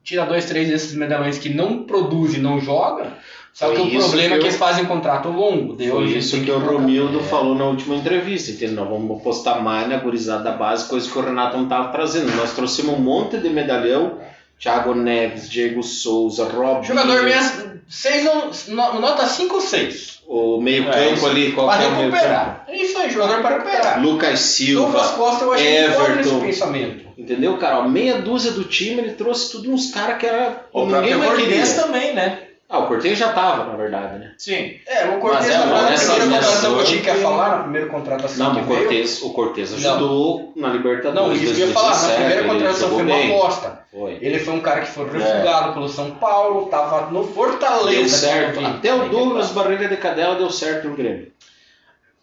Tira dois, três desses medalhões que não produz e não joga, só Foi que o problema que é que eu- eles fazem contrato longo. daí Foi isso tem que o. Romildo É. falou na última entrevista, entendeu? Nós vamos apostar mais na gurizada da base, coisa que o Renato não estava trazendo. Nós trouxemos um monte de medalhão, Thiago Neves, Diego Souza, Robinho. Jogador mesmo, seis, não- no- nota 5 ou 6. O meio É, ali, qual Pra que é o meio campo? recuperar. É isso aí, jogador para recuperar. Lucas Douglas Silva, Costa eu que Everton. pensamento. Entendeu, cara? Ó, meia dúzia do time, ele trouxe tudo uns caras que era. O ninguém próprio mais queria. também, né? Ah, o Cortez já tava, na verdade, né? Sim. É, o Cortez Mas é, na nessa primeira contratação que que- falar, na primeira contratação Não, que o veio. Cortez, o Cortez ajudou na Libertadores. Não, isso que eu ia falar, na 2017, primeira contratação foi uma aposta. Foi. Ele foi um cara que foi refugado pelo São Paulo, tava no Fortaleza. Deu certo. eu vi. Até o Douglas tá. Barriga de Cadela deu certo no Grêmio.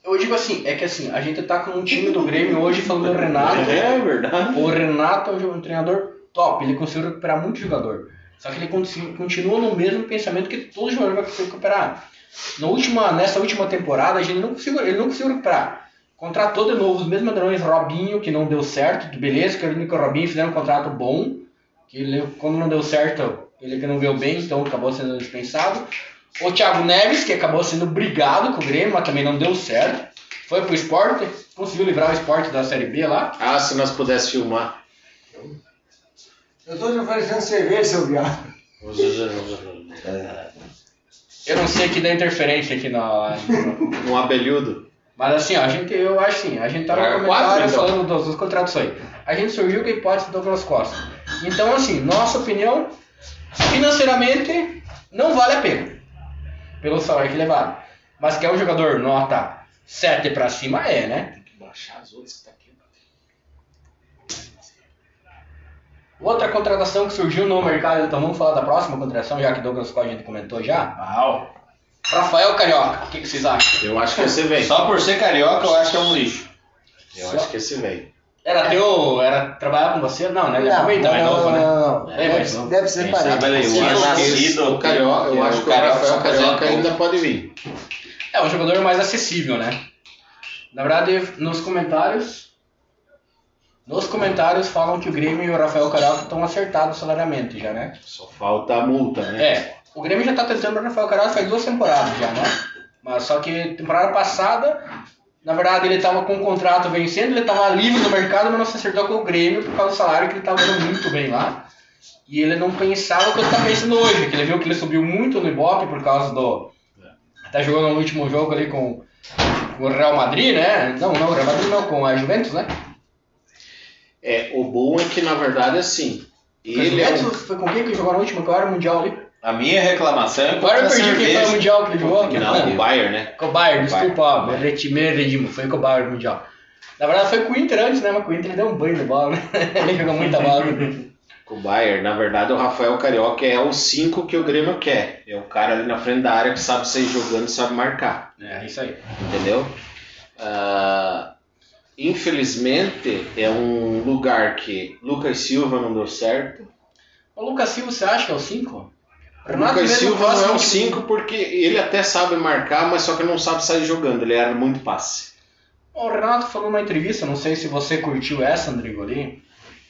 Eu digo assim, é que assim, a gente tá com um time do Grêmio hoje falando do Renato. É verdade. O Renato é um um treinador top, ele conseguiu recuperar muito jogador. Só que ele conti- continua no mesmo pensamento que todo jogador vai conseguir recuperar. Na última, nessa última temporada, a gente não conseguiu, ele não conseguiu recuperar. Contratou de novo os mesmos ladrões, Robinho, que não deu certo, beleza, que o único Robinho fizeram um contrato bom, que ele, quando não deu certo, ele que não veio bem, então acabou sendo dispensado. O Thiago Neves, que acabou sendo brigado com o Grêmio, mas também não deu certo. Foi pro esporte, conseguiu livrar o esporte da Série B lá. Ah, se nós pudéssemos filmar. Eu tô te oferecendo cerveja, seu viado. Eu não sei aqui da interferência aqui na. Um abelhudo. Mas assim, ó, a gente, eu acho assim, a gente tava É, no quatro, comentário então. falando das, das contratações. A gente surgiu com a hipótese do Douglas Costa. Então, assim, nossa opinião, financeiramente, não vale a pena. Pelo salário que levaram. Mas que é um jogador nota 7 pra cima, é, né? Tem que baixar as outras que tá Outra contratação que surgiu no mercado, então vamos falar da próxima contratação, já que Douglas Costa a gente comentou já. Uau. Rafael Carioca, o que, que vocês acham? Eu acho que esse veio. Só por ser carioca, eu acho que é um lixo. Eu acho que esse veio. Era teu. Era trabalhar com você? Não, né? Ele é bem mais novo, né? não, não. É, Deve, mas não. deve ser sabe ele Eu é acho que o Carioca, eu acho que o Rafael Carioca ainda pode vir. É um jogador mais acessível, né? Na verdade, nos comentários. Nos comentários falam que o Grêmio e o Rafael Carioca estão acertados salariamente já, né? Só falta a multa, né? É. O Grêmio já tá tentando o Rafael Carioca faz duas temporadas já, né? Mas só que temporada passada, na verdade, ele tava com o contrato vencendo, ele tava livre no mercado, mas não se acertou com o Grêmio por causa do salário que ele tava ganhando muito bem lá. E ele não pensava o que ele tá pensando hoje, que ele viu que ele subiu muito no Ibope por causa do. Tá jogando no último jogo ali com, com o Real Madrid, né? Não, não, o Real Madrid não, com a Juventus, né? É, o bom é que na verdade assim, ele é um foi com quem que jogou no último? Qual era o Mundial ali? A minha reclamação é Agora eu perdi quem foi o. Mundial que ele jogou. Não, o Bayern, né? Com o Bayern, desculpa, me redimo, foi com o Bayern Mundial. Na verdade foi com o Inter antes, né? Mas com o Inter ele deu um banho de bola, né? <laughs> ele jogou muita bola. Com o Bayern, na verdade o Rafael Carioca é o 5 que o Grêmio quer. É o cara ali na frente da área que sabe sair jogando, sabe marcar. É, isso aí. Entendeu? Ah, infelizmente é um lugar que Lucas Silva não deu certo. O Lucas Silva, você acha que é o 5? O Lucas Silva não é um 5 porque ele até sabe marcar, mas só que não sabe sair jogando. Ele era muito passe. O Renato falou numa entrevista, não sei se você curtiu essa, Andrigo, ali.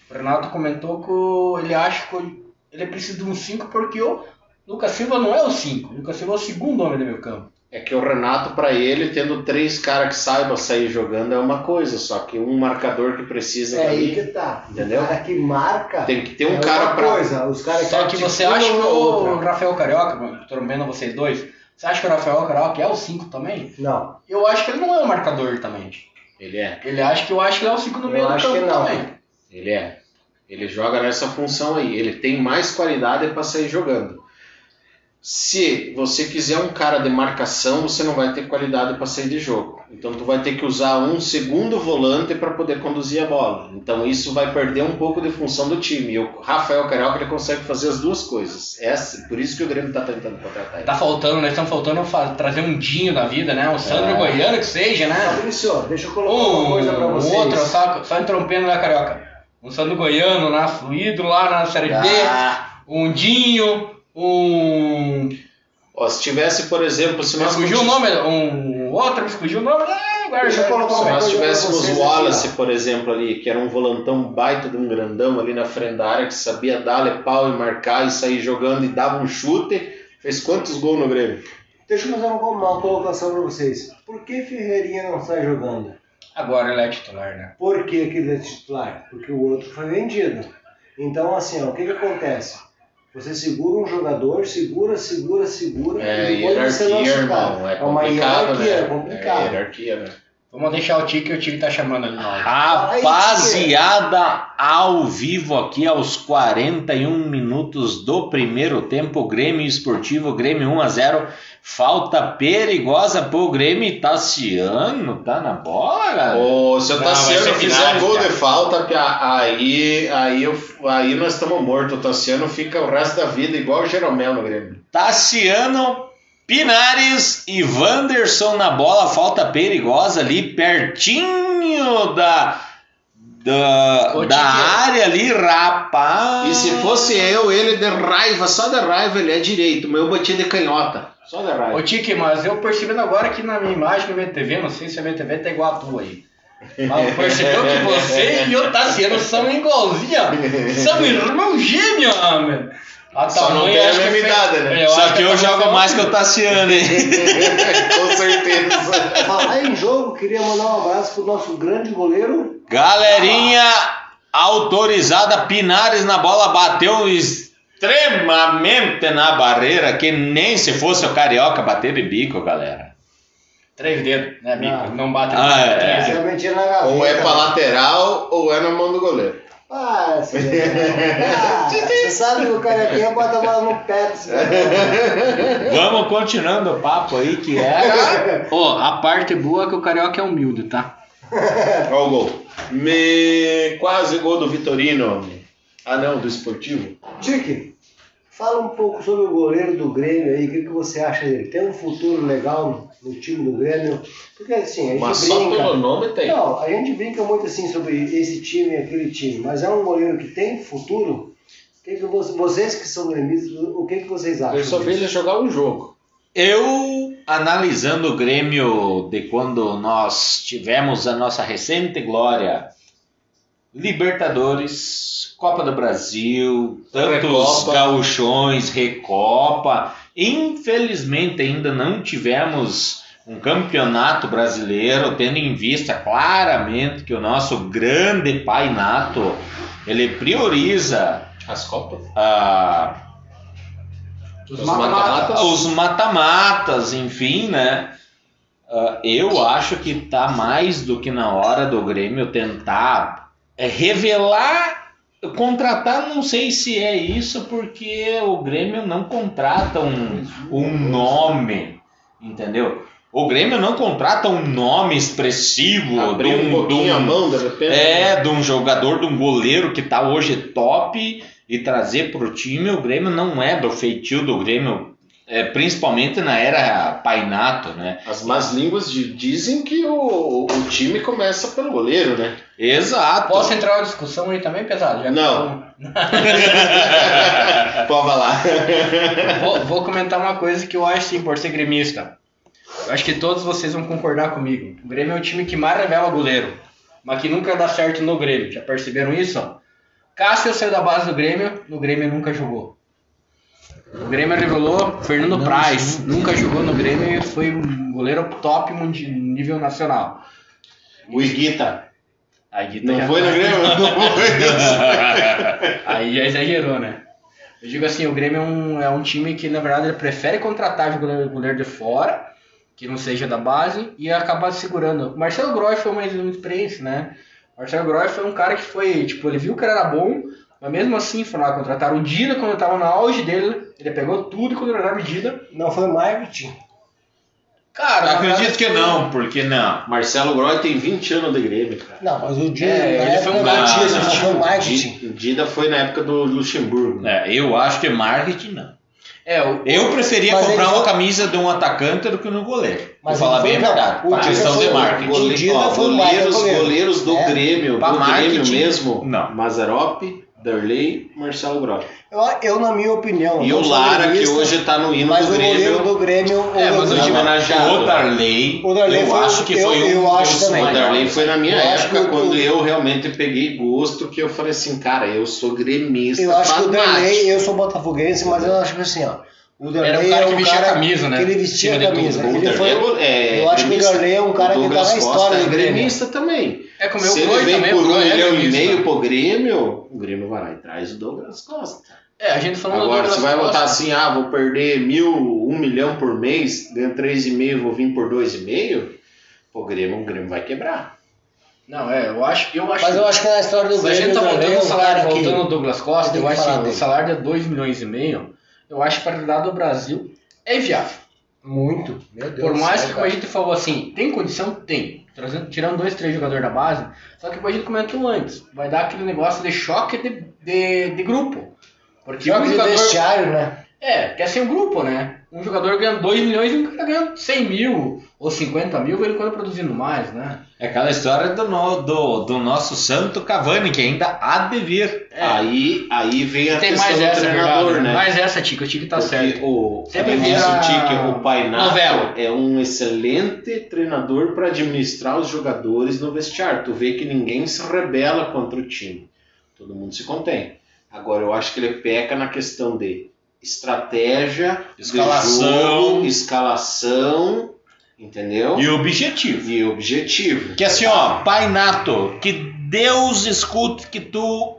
O Renato comentou que ele acha que ele precisa de um 5 porque o Lucas Silva não é o 5. O Lucas Silva é o segundo homem do meio campo. É que o Renato, para ele, tendo três caras que saibam sair jogando é uma coisa, só que um marcador que precisa É aí que tá. Entendeu? O cara que marca. tem que ter um é cara uma pra. coisa. Os caras Só que você articulam acha que uma o. Rafael Carioca, trombando vocês dois, você acha que o Rafael Carioca é o 5 também? Não. Eu acho que ele não é um marcador também. Ele é, Ele acha que eu acho que ele é o 5 no Eu meio do acho campo que não. também. ele é. Ele joga nessa função aí. Ele tem mais qualidade para sair jogando. Se você quiser um cara de marcação, você não vai ter qualidade para sair de jogo. Então tu vai ter que usar um segundo volante para poder conduzir a bola. Então isso vai perder um pouco de função do time. E o Rafael Carioca ele consegue fazer as duas coisas. Essa, por isso que o Grêmio está tentando contratar ele. Tá faltando, nós estamos faltando fa- trazer um Dinho da vida, né? Um Sandro É. Goiano que seja, né? Fabrício, deixa eu colocar uma Um, coisa pra um vocês. outro, só, só entrompendo na carioca. Um Sandro Goiano, né? fluido lá na Série B. Ah, Um Dinho, um. Ó, se tivesse, por exemplo, se Me nós fugiu o nome, um outro, fugiu o nome. Ah, agora já- Se nós tivéssemos o Wallace, por exemplo, ali, que era um volantão baita de um grandão ali na frente da área, que sabia dar pau e marcar e sair jogando e dava um chute, fez quantos gols no Grêmio? Deixa eu fazer uma, uma colocação pra vocês. Por que Ferreirinha não sai jogando? Agora ele é titular, né? Por que, que ele é titular? Porque o outro foi vendido. Então, assim, ó, o que, que acontece? Você segura um jogador, segura, segura, segura. É, e depois você hierarquia, lança o cara. irmão. É uma complicado, hierarquia, né? é complicado. É hierarquia, né? Vamos deixar o Tique, o Tique tá chamando ali nós. Rapaziada, ao vivo aqui aos 41 minutos do primeiro tempo, Grêmio Esportivo, Grêmio 1 a 0. Falta perigosa pro Grêmio Tassiano, tá na bola, galera? Ô, se o Tassiano fizer um gol cara. de falta, aí, aí, eu- aí nós estamos mortos. O Tassiano fica o resto da vida igual o Jeromel no Grêmio. Tassiano, Pinares e Wanderson na bola, falta perigosa ali, pertinho da, da, da área ali, rapaz. E se fosse eu, ele de raiva, só de raiva, ele é direito, mas eu bati de canhota. Só de raiva. Ô Tique, mas eu percebendo agora que na minha imagem no VTV, não sei se a VTV tá igual a tua aí. Mas percebeu que você e o Tassiano são igualzinhos. São irmãos gêmeos, homem. A Só não tem a acho que mesma é idade, né? eu Só que eu tamanho jogo é mais que o Tassiano, hein? <laughs> Com certeza. Falar em jogo, queria mandar um abraço pro nosso grande goleiro. Galerinha autorizada, Pinares na bola, bateu extremamente na barreira, que nem se fosse o Carioca bater de bico, galera. Três dedos, né, Bico? Ah. Não bate Ah, é. gaveta. Ou é pra lateral, ou é na mão do goleiro. <laughs> Ah, você, ah, você sabe que o carequinha bota a bola no pé. cara. Vamos continuando o papo aí, que era. Ó, a parte boa é que o Carioca é humilde, tá? <laughs> Olha o gol. Me... Quase gol do Vitorino. Ah, não, do esportivo. Tique, fala um pouco sobre o goleiro do Grêmio aí, o que, que você acha dele? Tem um futuro legal no time do Grêmio? Porque assim, a gente Mas só brinca. pelo nome tem. Não, a gente brinca muito assim sobre esse time e aquele time, mas é um goleiro que tem futuro? O que que você- vocês que são gremistas, o que, que vocês acham? Eu só vi disso? ele jogar um jogo. Eu, analisando o Grêmio de quando nós tivemos a nossa recente glória, Libertadores, Copa do Brasil, tantos Recopa. gauchões, Recopa, infelizmente ainda não tivemos um campeonato brasileiro, tendo em vista claramente que o nosso grande pai nato, ele prioriza As Copas? a Os Os mata-mata. mata-matas. os mata-matas, enfim, né? Ah, eu acho que tá mais do que na hora do Grêmio tentar é, revelar, contratar, não sei se é isso, porque o Grêmio não contrata um, um nome, entendeu? O Grêmio não contrata um nome expressivo de um de a mão, de repente. é, de um jogador, de um goleiro que tá hoje top e trazer pro time, o Grêmio não é do feitio do Grêmio, é, principalmente na era Painato, né? As más línguas de- dizem que o, o time começa pelo goleiro, né? Exato. Posso entrar na discussão aí também, pesado? Já Não. <laughs> Pode lá. Vou, vou comentar uma coisa que eu acho assim, por ser gremista. Eu acho que todos vocês vão concordar comigo. O Grêmio é o time que mais revela goleiro, mas que nunca dá certo no Grêmio. Já perceberam isso? Cássio saiu da base do Grêmio, no Grêmio nunca jogou. O Grêmio revelou Fernando Praz, nunca jogou no Grêmio e foi um goleiro top nível nacional. O Iguita. A Guita Não já foi no Grêmio? <laughs> Não foi. <laughs> Aí já exagerou, né? Eu digo assim, o Grêmio é um, é um time que, na verdade, ele prefere contratar goleiro, goleiro de fora, que não seja da base, e acabar segurando. O Marcelo Groy foi mais uma experiência, né? O Marcelo Groy foi um cara que foi, tipo, ele viu que era bom, mas mesmo assim, foi lá contratar o Dida quando ele tava no auge dele, ele pegou tudo quando ele era medida. Não foi marketing. Cara, Acredito que não, porque não. Marcelo Groy tem 20 anos de Grêmio, cara. Não, mas o Dida, É, ele época foi um isso, não, foi marketing. Di- Dida foi na época do Luxemburgo. né? É, eu acho que marketing não. É, o, Eu preferia comprar uma foi- camisa de um atacante do que no goleiro. Mas Vou falar bem a verdade. o Dida questão foi- de o marketing. Gole- Dida Ó, foi um goleiros, goleiro. goleiros do É. Grêmio, do Grêmio marketing, mesmo. não. Mazarop, Darley, Marcelo Groy. Eu, eu, na minha opinião. E o Lara, que hoje tá no hino Mas do o goleiro Grêmio. do Grêmio. É, mas o time- homenageado. O Darley, O Darley eu foi- acho que eu- foi um eu acho dos também. O. Darley foi na minha Eu acho época, que o- quando eu realmente peguei gosto, que eu falei assim, cara, eu sou gremista. Eu acho que o fanático. Darley, eu sou botafoguense, mas eu acho que assim, ó. O Era um cara é que vestia a camisa, né? Que ele vestia a camisa. tudo. O Ele foi, é eu acho que o. Darley é um cara O que tá Douglas na história é do Grêmio. também. é como o Se ele vem também, por o um é milhão e meio pro Grêmio, o Grêmio vai lá e traz o Douglas Costa. É, a gente falando do Agora, você vai Costa, botar assim, ah, vou perder mil, um milhão por mês, ganho 3,5, vou vir por 2,5, pô, o Grêmio, o Grêmio vai quebrar. Não, é, eu acho, eu acho Mas eu acho que na história do Se a gente Grêmio tá voltando o o salário, cara voltando o Douglas Costa, eu acho que o salário de 2 milhões e meio, eu acho que para realidade do Brasil é viável. Muito. Meu Deus Por mais céu, que, como a cara. gente falou assim, tem condição? Tem. Trazendo, tirando dois, três jogadores da base, só que como a gente comentou antes, vai dar aquele negócio de choque de, de, de grupo. Porque Joga um de jogador. vestiário, né? É, quer ser um grupo, né? Um jogador ganha 2 milhões e um cara ganha 100 mil ou 50 mil, ele quando produzindo mais, né? É aquela história do, no- do, do nosso santo Cavani, que ainda há de vir. É. Aí, aí vem a Tem questão mais do essa, treinador, verdade, né? Mais essa, Tico, o Tico tá Porque certo. O, Sempre vira disse o Tique, o Painato novela. é um excelente treinador para administrar os jogadores no vestiário. Tu vê que ninguém se rebela contra o time. Todo mundo se contém. Agora, eu acho que ele peca na questão de estratégia, Escalação. jogo, escalação, entendeu? E objetivo. E objetivo. Que assim, ó, Pai Nato, que Deus escute, que tu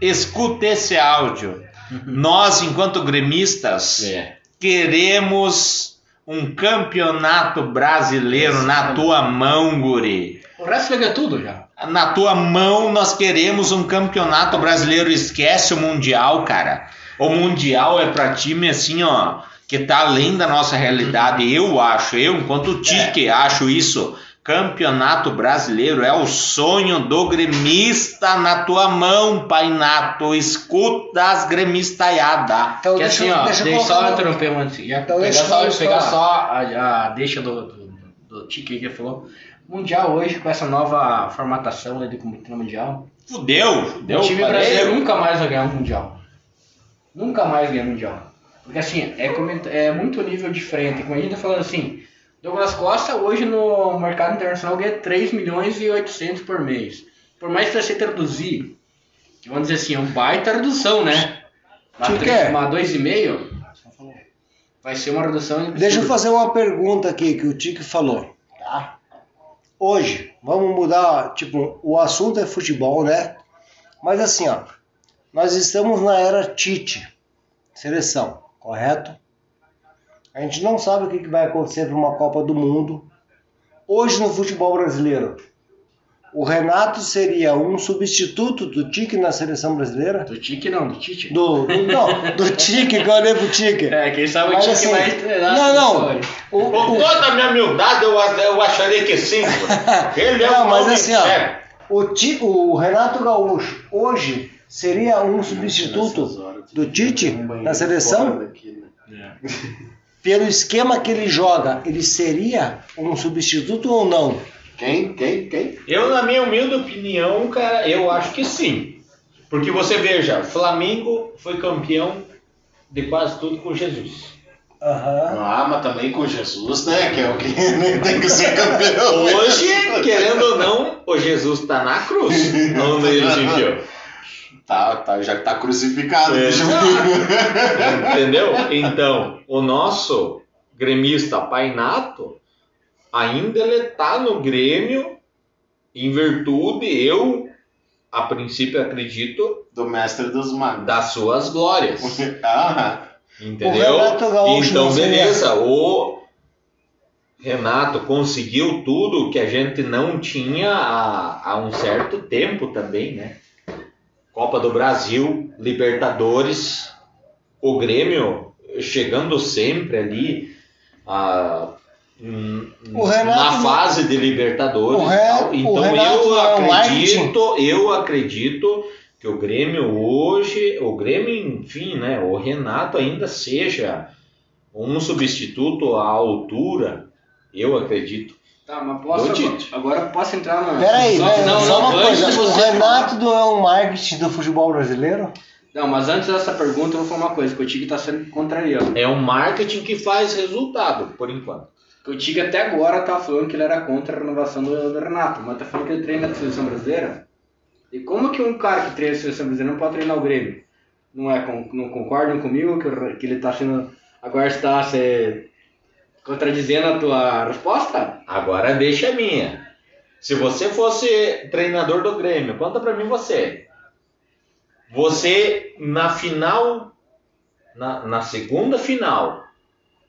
escute esse áudio. <laughs> Nós, enquanto gremistas, É. queremos um campeonato brasileiro na tua mão, guri. O resto liga tudo já. Na tua mão nós queremos um campeonato brasileiro. Esquece o Mundial, cara. O Mundial é pra time assim, ó, que tá além da nossa realidade. Eu acho, eu, enquanto Tique, acho isso. Campeonato brasileiro é o sonho do gremista na tua mão, Pai Nato. Escuta as gremistaiadas. Então, que deixa, assim, ó, deixa eu deixa só interromper um antes. Já Então, pegar só, pegar só a, a deixa do, do, do Tique que ele falou. Mundial hoje, com essa nova formatação né, de comitê mundial, Fudeu, fudeu. o time brasileiro nunca mais vai ganhar um mundial. Nunca mais ganha mundial. Porque assim, é, é muito nível diferente. Como a gente tá falando assim, Douglas Costa hoje no mercado internacional ganha 3 milhões e 800 por mês. Por mais que você traduzir, que vamos dizer assim, é um baita redução, né? Uma Tio, três- quer? Uma 2,5 vai ser uma redução. Deixa eu absurda. fazer uma pergunta aqui que o Tique falou. Tá? Hoje, vamos mudar, tipo, o assunto é futebol, né? Mas assim, ó, nós estamos na era Tite, seleção, correto? A gente não sabe o que vai acontecer para uma Copa do Mundo. Hoje no futebol brasileiro, o Renato seria um substituto do Tique na seleção brasileira? Do Tique não, do Tite. Do, do não, do Tique, que eu olhei pro Tique. É, quem sabe o Mas Tique assim, vai treinar. não, não. O- Com o- toda a minha humildade, eu, eu acharia que sim. <laughs> Ele é Não, um mas assim, ó, o, Ti- o Renato Gaúcho hoje seria um substituto do Tite na seleção? <laughs> Pelo esquema que ele joga, ele seria um substituto ou não? Quem? Quem? Quem? Eu, na minha humilde opinião, cara, eu acho que sim. Porque você veja, o Flamengo foi campeão de quase tudo com Jesus. Aham. Ah, mas também com Jesus, né? Que é o que <laughs> tem que ser campeão. Hoje, querendo ou não, o Jesus está na cruz. Onde ele enfiou. Tá, tá, já tá crucificado. É. deixa eu- <laughs> Entendeu? Então, o nosso gremista Pai Nato, ainda ele tá no Grêmio, em virtude, eu, a princípio, acredito, Do mestre dos magos. das suas glórias. <laughs> Ah, Entendeu? Então, beleza. O Renato conseguiu tudo que a gente não tinha há, há um certo tempo também, né? Copa do Brasil, Libertadores, o Grêmio chegando sempre ali Renato na fase de Libertadores O Então eu é acredito, eu acredito que o Grêmio hoje, o Grêmio, enfim, né, o Renato ainda seja um substituto à altura, eu acredito. Tá, mas posso Do agora, Tite. agora posso entrar na. Peraí, só, né? não, só não, uma coisa. O você Renato não é um marketing do futebol brasileiro? Não, mas antes dessa pergunta eu vou falar uma coisa, que o Tigre tá sendo contrariando. É um marketing que faz resultado, por enquanto. O Tigre até agora tá falando que ele era contra a renovação do, do Renato, mas tá falando que ele treina a seleção brasileira. E como que um cara que treina a seleção brasileira não pode treinar o Grêmio? Não, é, não concordam comigo que, que ele tá sendo. Agora está se contradizendo a tua resposta? Agora deixa a minha. Se você fosse treinador do Grêmio, conta pra mim você. Você, na final, na, na segunda final,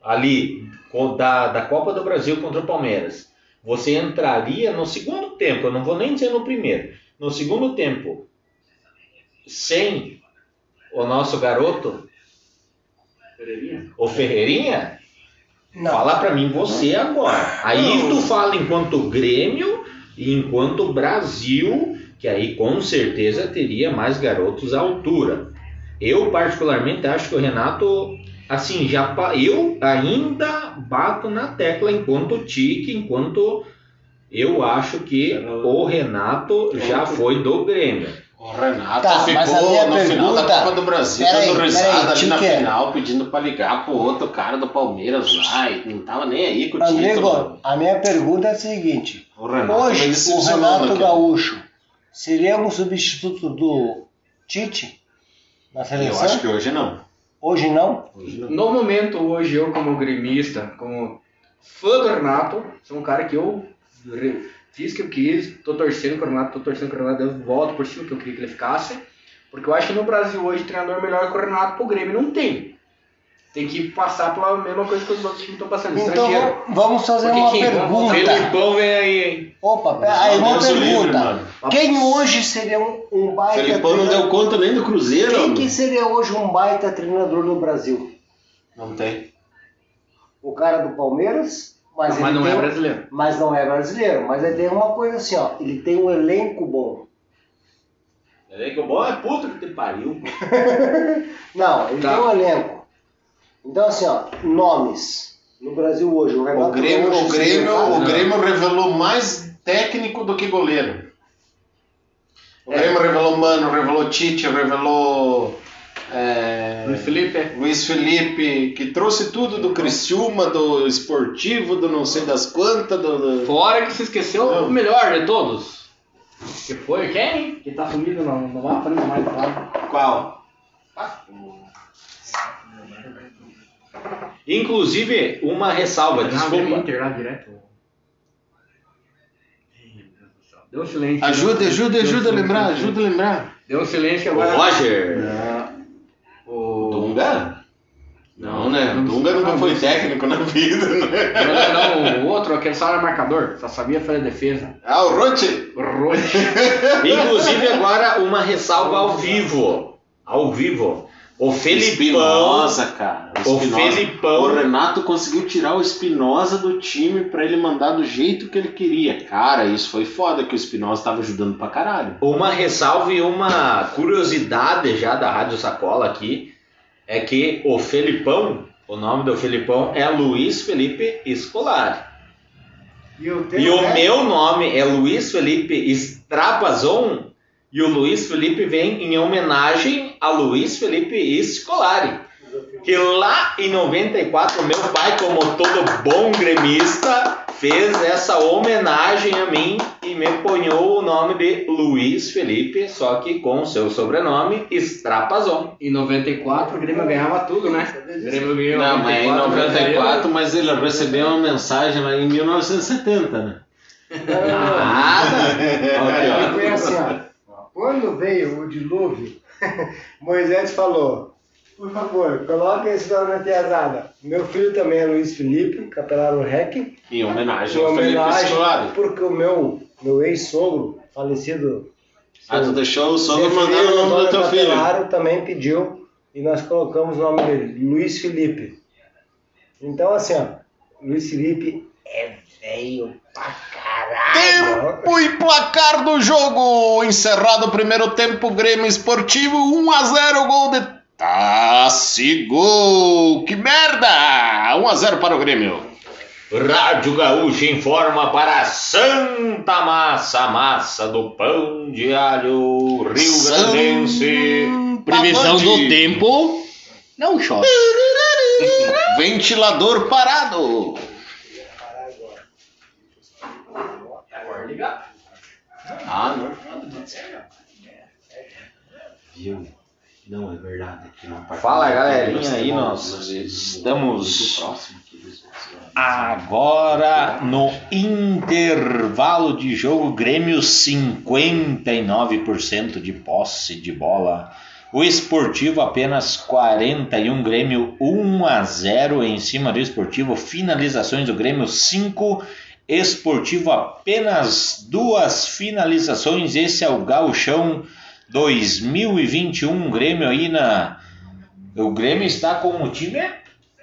ali, da, da Copa do Brasil contra o Palmeiras, você entraria no segundo tempo, eu não vou nem dizer no primeiro, no segundo tempo, sem o nosso garoto, o Ferreirinha? Não. Fala pra mim você agora. Aí tu fala enquanto Grêmio e enquanto Brasil, que aí com certeza teria mais garotos à altura. Eu particularmente acho que o Renato, assim, já eu ainda bato na tecla enquanto Tique, enquanto eu acho que o Renato já foi do Grêmio. O Renato Tá, mas a ficou minha no final da pergunta- Copa do Brasil Peraí, dando risada peraí, ali na final, pedindo pra ligar pro outro cara do Palmeiras lá e não tava nem aí com o André, título. a minha pergunta é a seguinte: O Renato hoje vem o Renato aqui. Gaúcho seria um substituto do Tite na Eu seleção? acho que hoje não. Hoje não? Hoje não. No momento, hoje, eu como gremista, como fã do Renato, sou um cara que eu fiz o que eu quis, tô torcendo pro Renato, tô torcendo pro Renato, eu volto por cima que eu queria que ele ficasse, porque eu acho que no Brasil hoje, treinador melhor que o Renato pro Grêmio não tem. Tem que passar pela mesma coisa que os outros times estão passando, Então estrangeiro. vamos fazer Porque uma quem- pergunta. Felipão vem aí, hein? Opa, pera, aí uma Deus o livre, pergunta. mano. Quem hoje seria um, um baita Felipão não treinador? deu conta nem do Cruzeiro. Quem mano. que seria hoje um baita treinador no Brasil? Não tem. O cara do Palmeiras, mas, Mas não tem é brasileiro. Mas não é brasileiro. Mas ele tem uma coisa assim, ó. Ele tem um elenco bom. É que o bom é puta que te pariu. <laughs> Não, ele Tá. tem um elenco. Então assim, ó, nomes. No Brasil hoje, o Renato O Grêmio, Gaúcho o Grêmio, o Grêmio revelou mais técnico do que goleiro. O É. Grêmio revelou Mano, revelou Tite, revelou é, Luiz Felipe. Luiz Felipe, que trouxe tudo do Criciúma, do esportivo, do não sei das quantas, do, do- Fora que se esqueceu Não. o melhor de todos. Que foi quem? Que tá sumido no, no mapa, nunca mais falado. qual? Inclusive, uma ressalva, Desculpa. Inter lá direto. Deu um silêncio. Ajuda, ajuda, Deu um ajuda a lembrar, ajuda a lembrar. Deu um silêncio agora. Roger. O... Dunga? Não, né? Dunga nunca foi técnico na vida, né? Não, não, o outro, aquele só era marcador, só sabia fazer defesa. Ah, o Rote? O Roche. <laughs> Inclusive, agora uma ressalva ao vivo. Ao vivo. O Felipão. Espinosa, cara. O Espinosa. Felipão. O Renato conseguiu tirar o Espinosa do time pra ele mandar do jeito que ele queria. Cara, isso foi foda que o Espinosa tava ajudando pra caralho. Uma ressalva e uma curiosidade já da Rádio Sacola aqui é que o Felipão, o nome do Felipão é Luiz Felipe Scolari. E E o né? meu nome é Luiz Felipe Strapazon e o Luiz Felipe vem em homenagem a Luiz Felipe Scolari. Que lá em 94, meu pai, como todo bom gremista, fez essa homenagem a mim e me ponhou o nome de Luiz Felipe, só que com seu sobrenome Strapazon. Em 94 o Grêmio ganhava tudo, né? O Grêmio ganhou Não, mas em 94, brasileiro. mas ele recebeu uma mensagem lá em 1970, né? Não. Nada! <laughs> Ó. Foi assim, ó. Quando veio o dilúvio, <laughs> Moisés falou: Por favor, coloque esse nome na piazada. Meu filho também é Luiz Felipe, capelaro REC. Em homenagem Em ao Felipe homenagem, Scolari. porque o meu, meu ex-sogro, falecido. Ah, tu deixou o sogro mandar o nome do teu filho. Capelaro também pediu e nós colocamos o nome dele, Luiz Felipe. Então, assim, ó, Luiz Felipe é velho pra caralho. Tempo e placar do jogo. Encerrado o primeiro tempo, Grêmio Esportivo 1 a 0 gol de Tassi Gol. Que merda! 1 a 0 para o Grêmio. Rádio Gaúcho informa para Santa Massa, massa do pão de alho Rio Grandense. Previsão do tempo. Não chove. Ventilador parado. Ah, não. Viu? Não é verdade que não Fala galerinha aí, nós estamos agora no intervalo de jogo. Grêmio 59% de posse de bola O Esportivo apenas 41, Grêmio 1 a 0 em cima do Esportivo. Finalizações do Grêmio 5, Esportivo apenas duas finalizações. Esse é o Gauchão 2021. Grêmio aí na. O Grêmio está com o time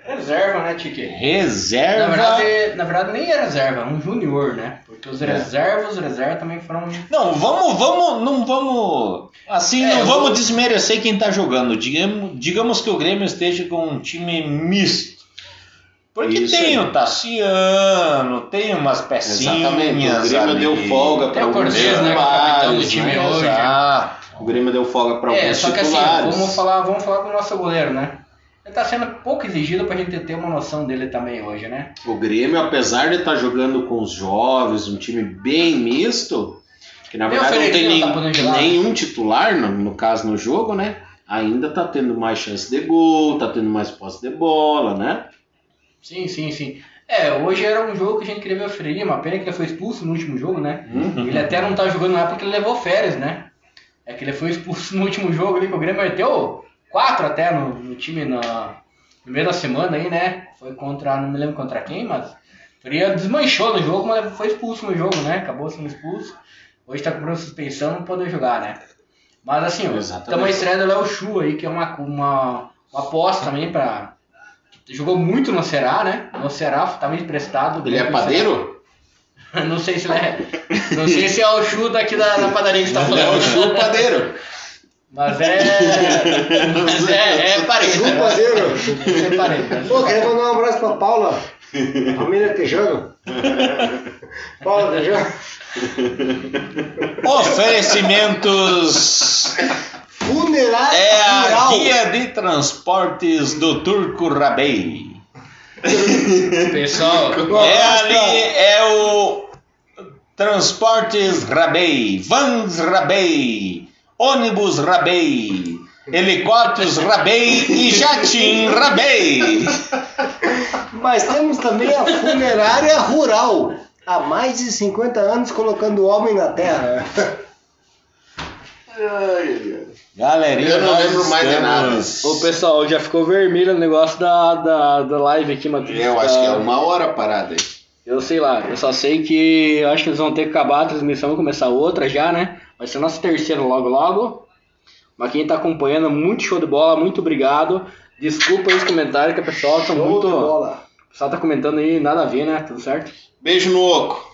Reserva, né, Tique? reserva. Na verdade, na verdade, nem é reserva, é um junior, né? Porque os reservas, os reservas também foram. Não, vamos, vamos, não vamos. Assim, É, não vamos vou- desmerecer quem tá jogando. Digamos, digamos que o Grêmio esteja com um time misto. Porque Isso tem aí. o Tassiano, tem umas pecinhas. Exatamente. O Grêmio ali. deu folga para o Cortez, né, é o capitão do time né? hoje. Exato. O Grêmio deu folga para É, alguns só que assim, titulares. vamos falar, vamos falar com o nosso goleiro, né? Ele tá sendo pouco exigido pra gente ter uma noção dele também hoje, né? O Grêmio, apesar de estar jogando com os jovens, um time bem misto, que na verdade não tem nem- tá nenhum titular, no, no caso no jogo, né? Ainda tá tendo mais chance de gol, tá tendo mais posse de bola, né? Sim, sim, sim. É, hoje era um jogo que a gente queria ver o Ferreirinha, uma pena que ele foi expulso no último jogo, né? Ele até não tá jogando lá porque ele levou férias, né? É que ele foi expulso <laughs> no último jogo ali, que o Grêmio meteu quatro até no, no time na primeira semana aí, né? Foi contra, não me lembro contra quem, mas Ferreirinha desmanchou no jogo, mas foi expulso no jogo, né? Acabou sendo expulso. Hoje tá cobrando suspensão, não pode jogar, né? Mas assim, estamos estreando o Léo Chu aí, que é uma, uma, uma aposta também pra. Jogou muito no Ceará, né? No Ceará, tava emprestado. Ele é padeiro? <laughs> Não sei se é. Não sei se é o Chu daqui da, da padaria que você tá Ele é falando. o Chu padeiro. Mas é. Mas é, é parente. Chu né? Padeiro. É parente. né? Pô, queria mandar um abraço pra Paula, família Tejano. Paula Tejano. Oferecimentos. Funerária É a rural. guia de transportes do Turco Rabei. Pessoal, <laughs> É ali, é o Transportes Rabei, Vans Rabei, ônibus Rabei, helicópteros Rabei e jatim Rabei. Mas temos também a funerária rural. Há mais de 50 anos colocando o homem na terra. Galerinha, Eu não lembro mais de estamos- Ô pessoal, já ficou vermelho o negócio da, da, da live aqui, Matheus. Eu acho que é uma hora parada aí. Eu sei lá, eu só sei que eu acho que eles vão ter que acabar a transmissão e começar outra já, né? Vai ser nosso terceiro logo logo. Mas quem tá acompanhando, muito show de bola, muito obrigado. Desculpa aí os comentários que o pessoal tá Show muito. de O bola. pessoal tá comentando aí, nada a ver, né? Tudo certo? Beijo no oco.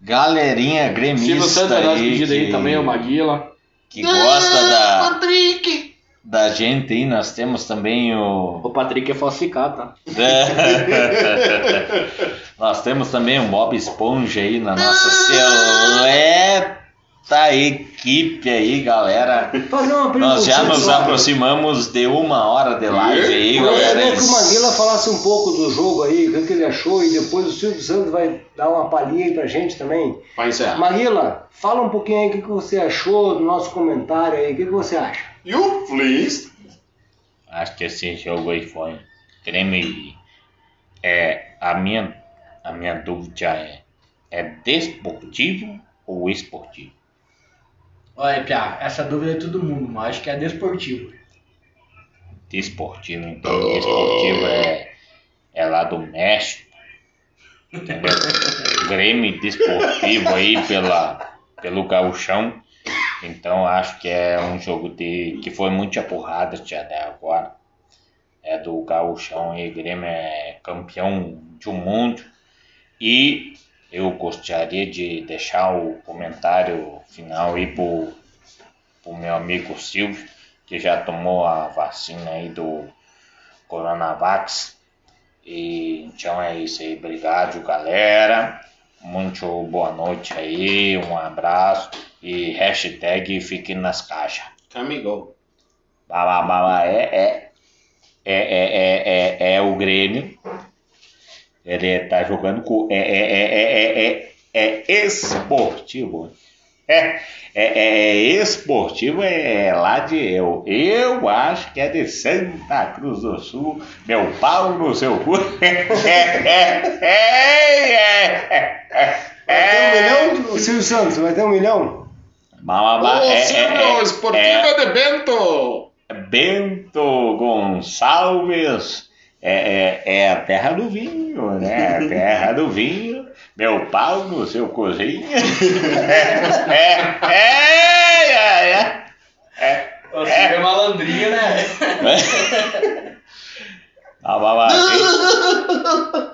Galerinha Silvio gremista Santos é nosso aí, pedido aí também, o Maguila. Que gosta da, da gente aí, nós temos também o O Patrick é falsificado, tá? <laughs> Nós temos também o Bob Esponja aí na nossa seleta equipe aí, galera. Fazer uma. Nós já nos aproximamos de uma hora de live aí, Eu galera. queria que o Maguila falasse um pouco do jogo aí, o que ele achou, e depois o Silvio Santos vai dar uma palhinha aí pra gente também. Vai encerrar. Maguila, fala um pouquinho aí o que, você achou do nosso comentário aí, o que, que você acha? You please. Acho que esse jogo aí foi Grêmio. É, a minha, a minha dúvida é, é desportivo ou esportivo? Olha, Pia, essa dúvida é todo mundo, mas acho que é desportivo. Desportivo, então desportivo é, é lá do México. Grêmio desportivo aí pela, pelo gauchão. Então acho que é um jogo de, que foi muita porrada já até agora. É do gauchão e Grêmio é campeão do mundo. E eu gostaria de deixar o comentário final aí pro, pro meu amigo Silvio, que já tomou a vacina aí do Coronavax. E então é isso aí, obrigado galera. Muito boa noite aí, um abraço e hashtag fique nas caixas. Camigol. Bala, bala, é, é, é, é, é, é, é o Grêmio. Ele tá jogando com. É, é, é, é, é, é, é esportivo. É, é, é esportivo, é lá de eu. Eu acho que é de Santa Cruz do Sul. Meu pau no seu cu. É, é, é, é, é, Vai ter um é. milhão, Silvio Santos, vai ter um milhão? Mamamá, Ô, é, Silvio, é, é, esportivo é, é de Bento. Bento Gonçalves. É, é, é a terra do vinho, né? A terra do vinho. Meu pau no seu cozinho. <laughs> É, é, é, é, é. Você é malandrinho, né? Ah, <laughs> vai hein? <laughs>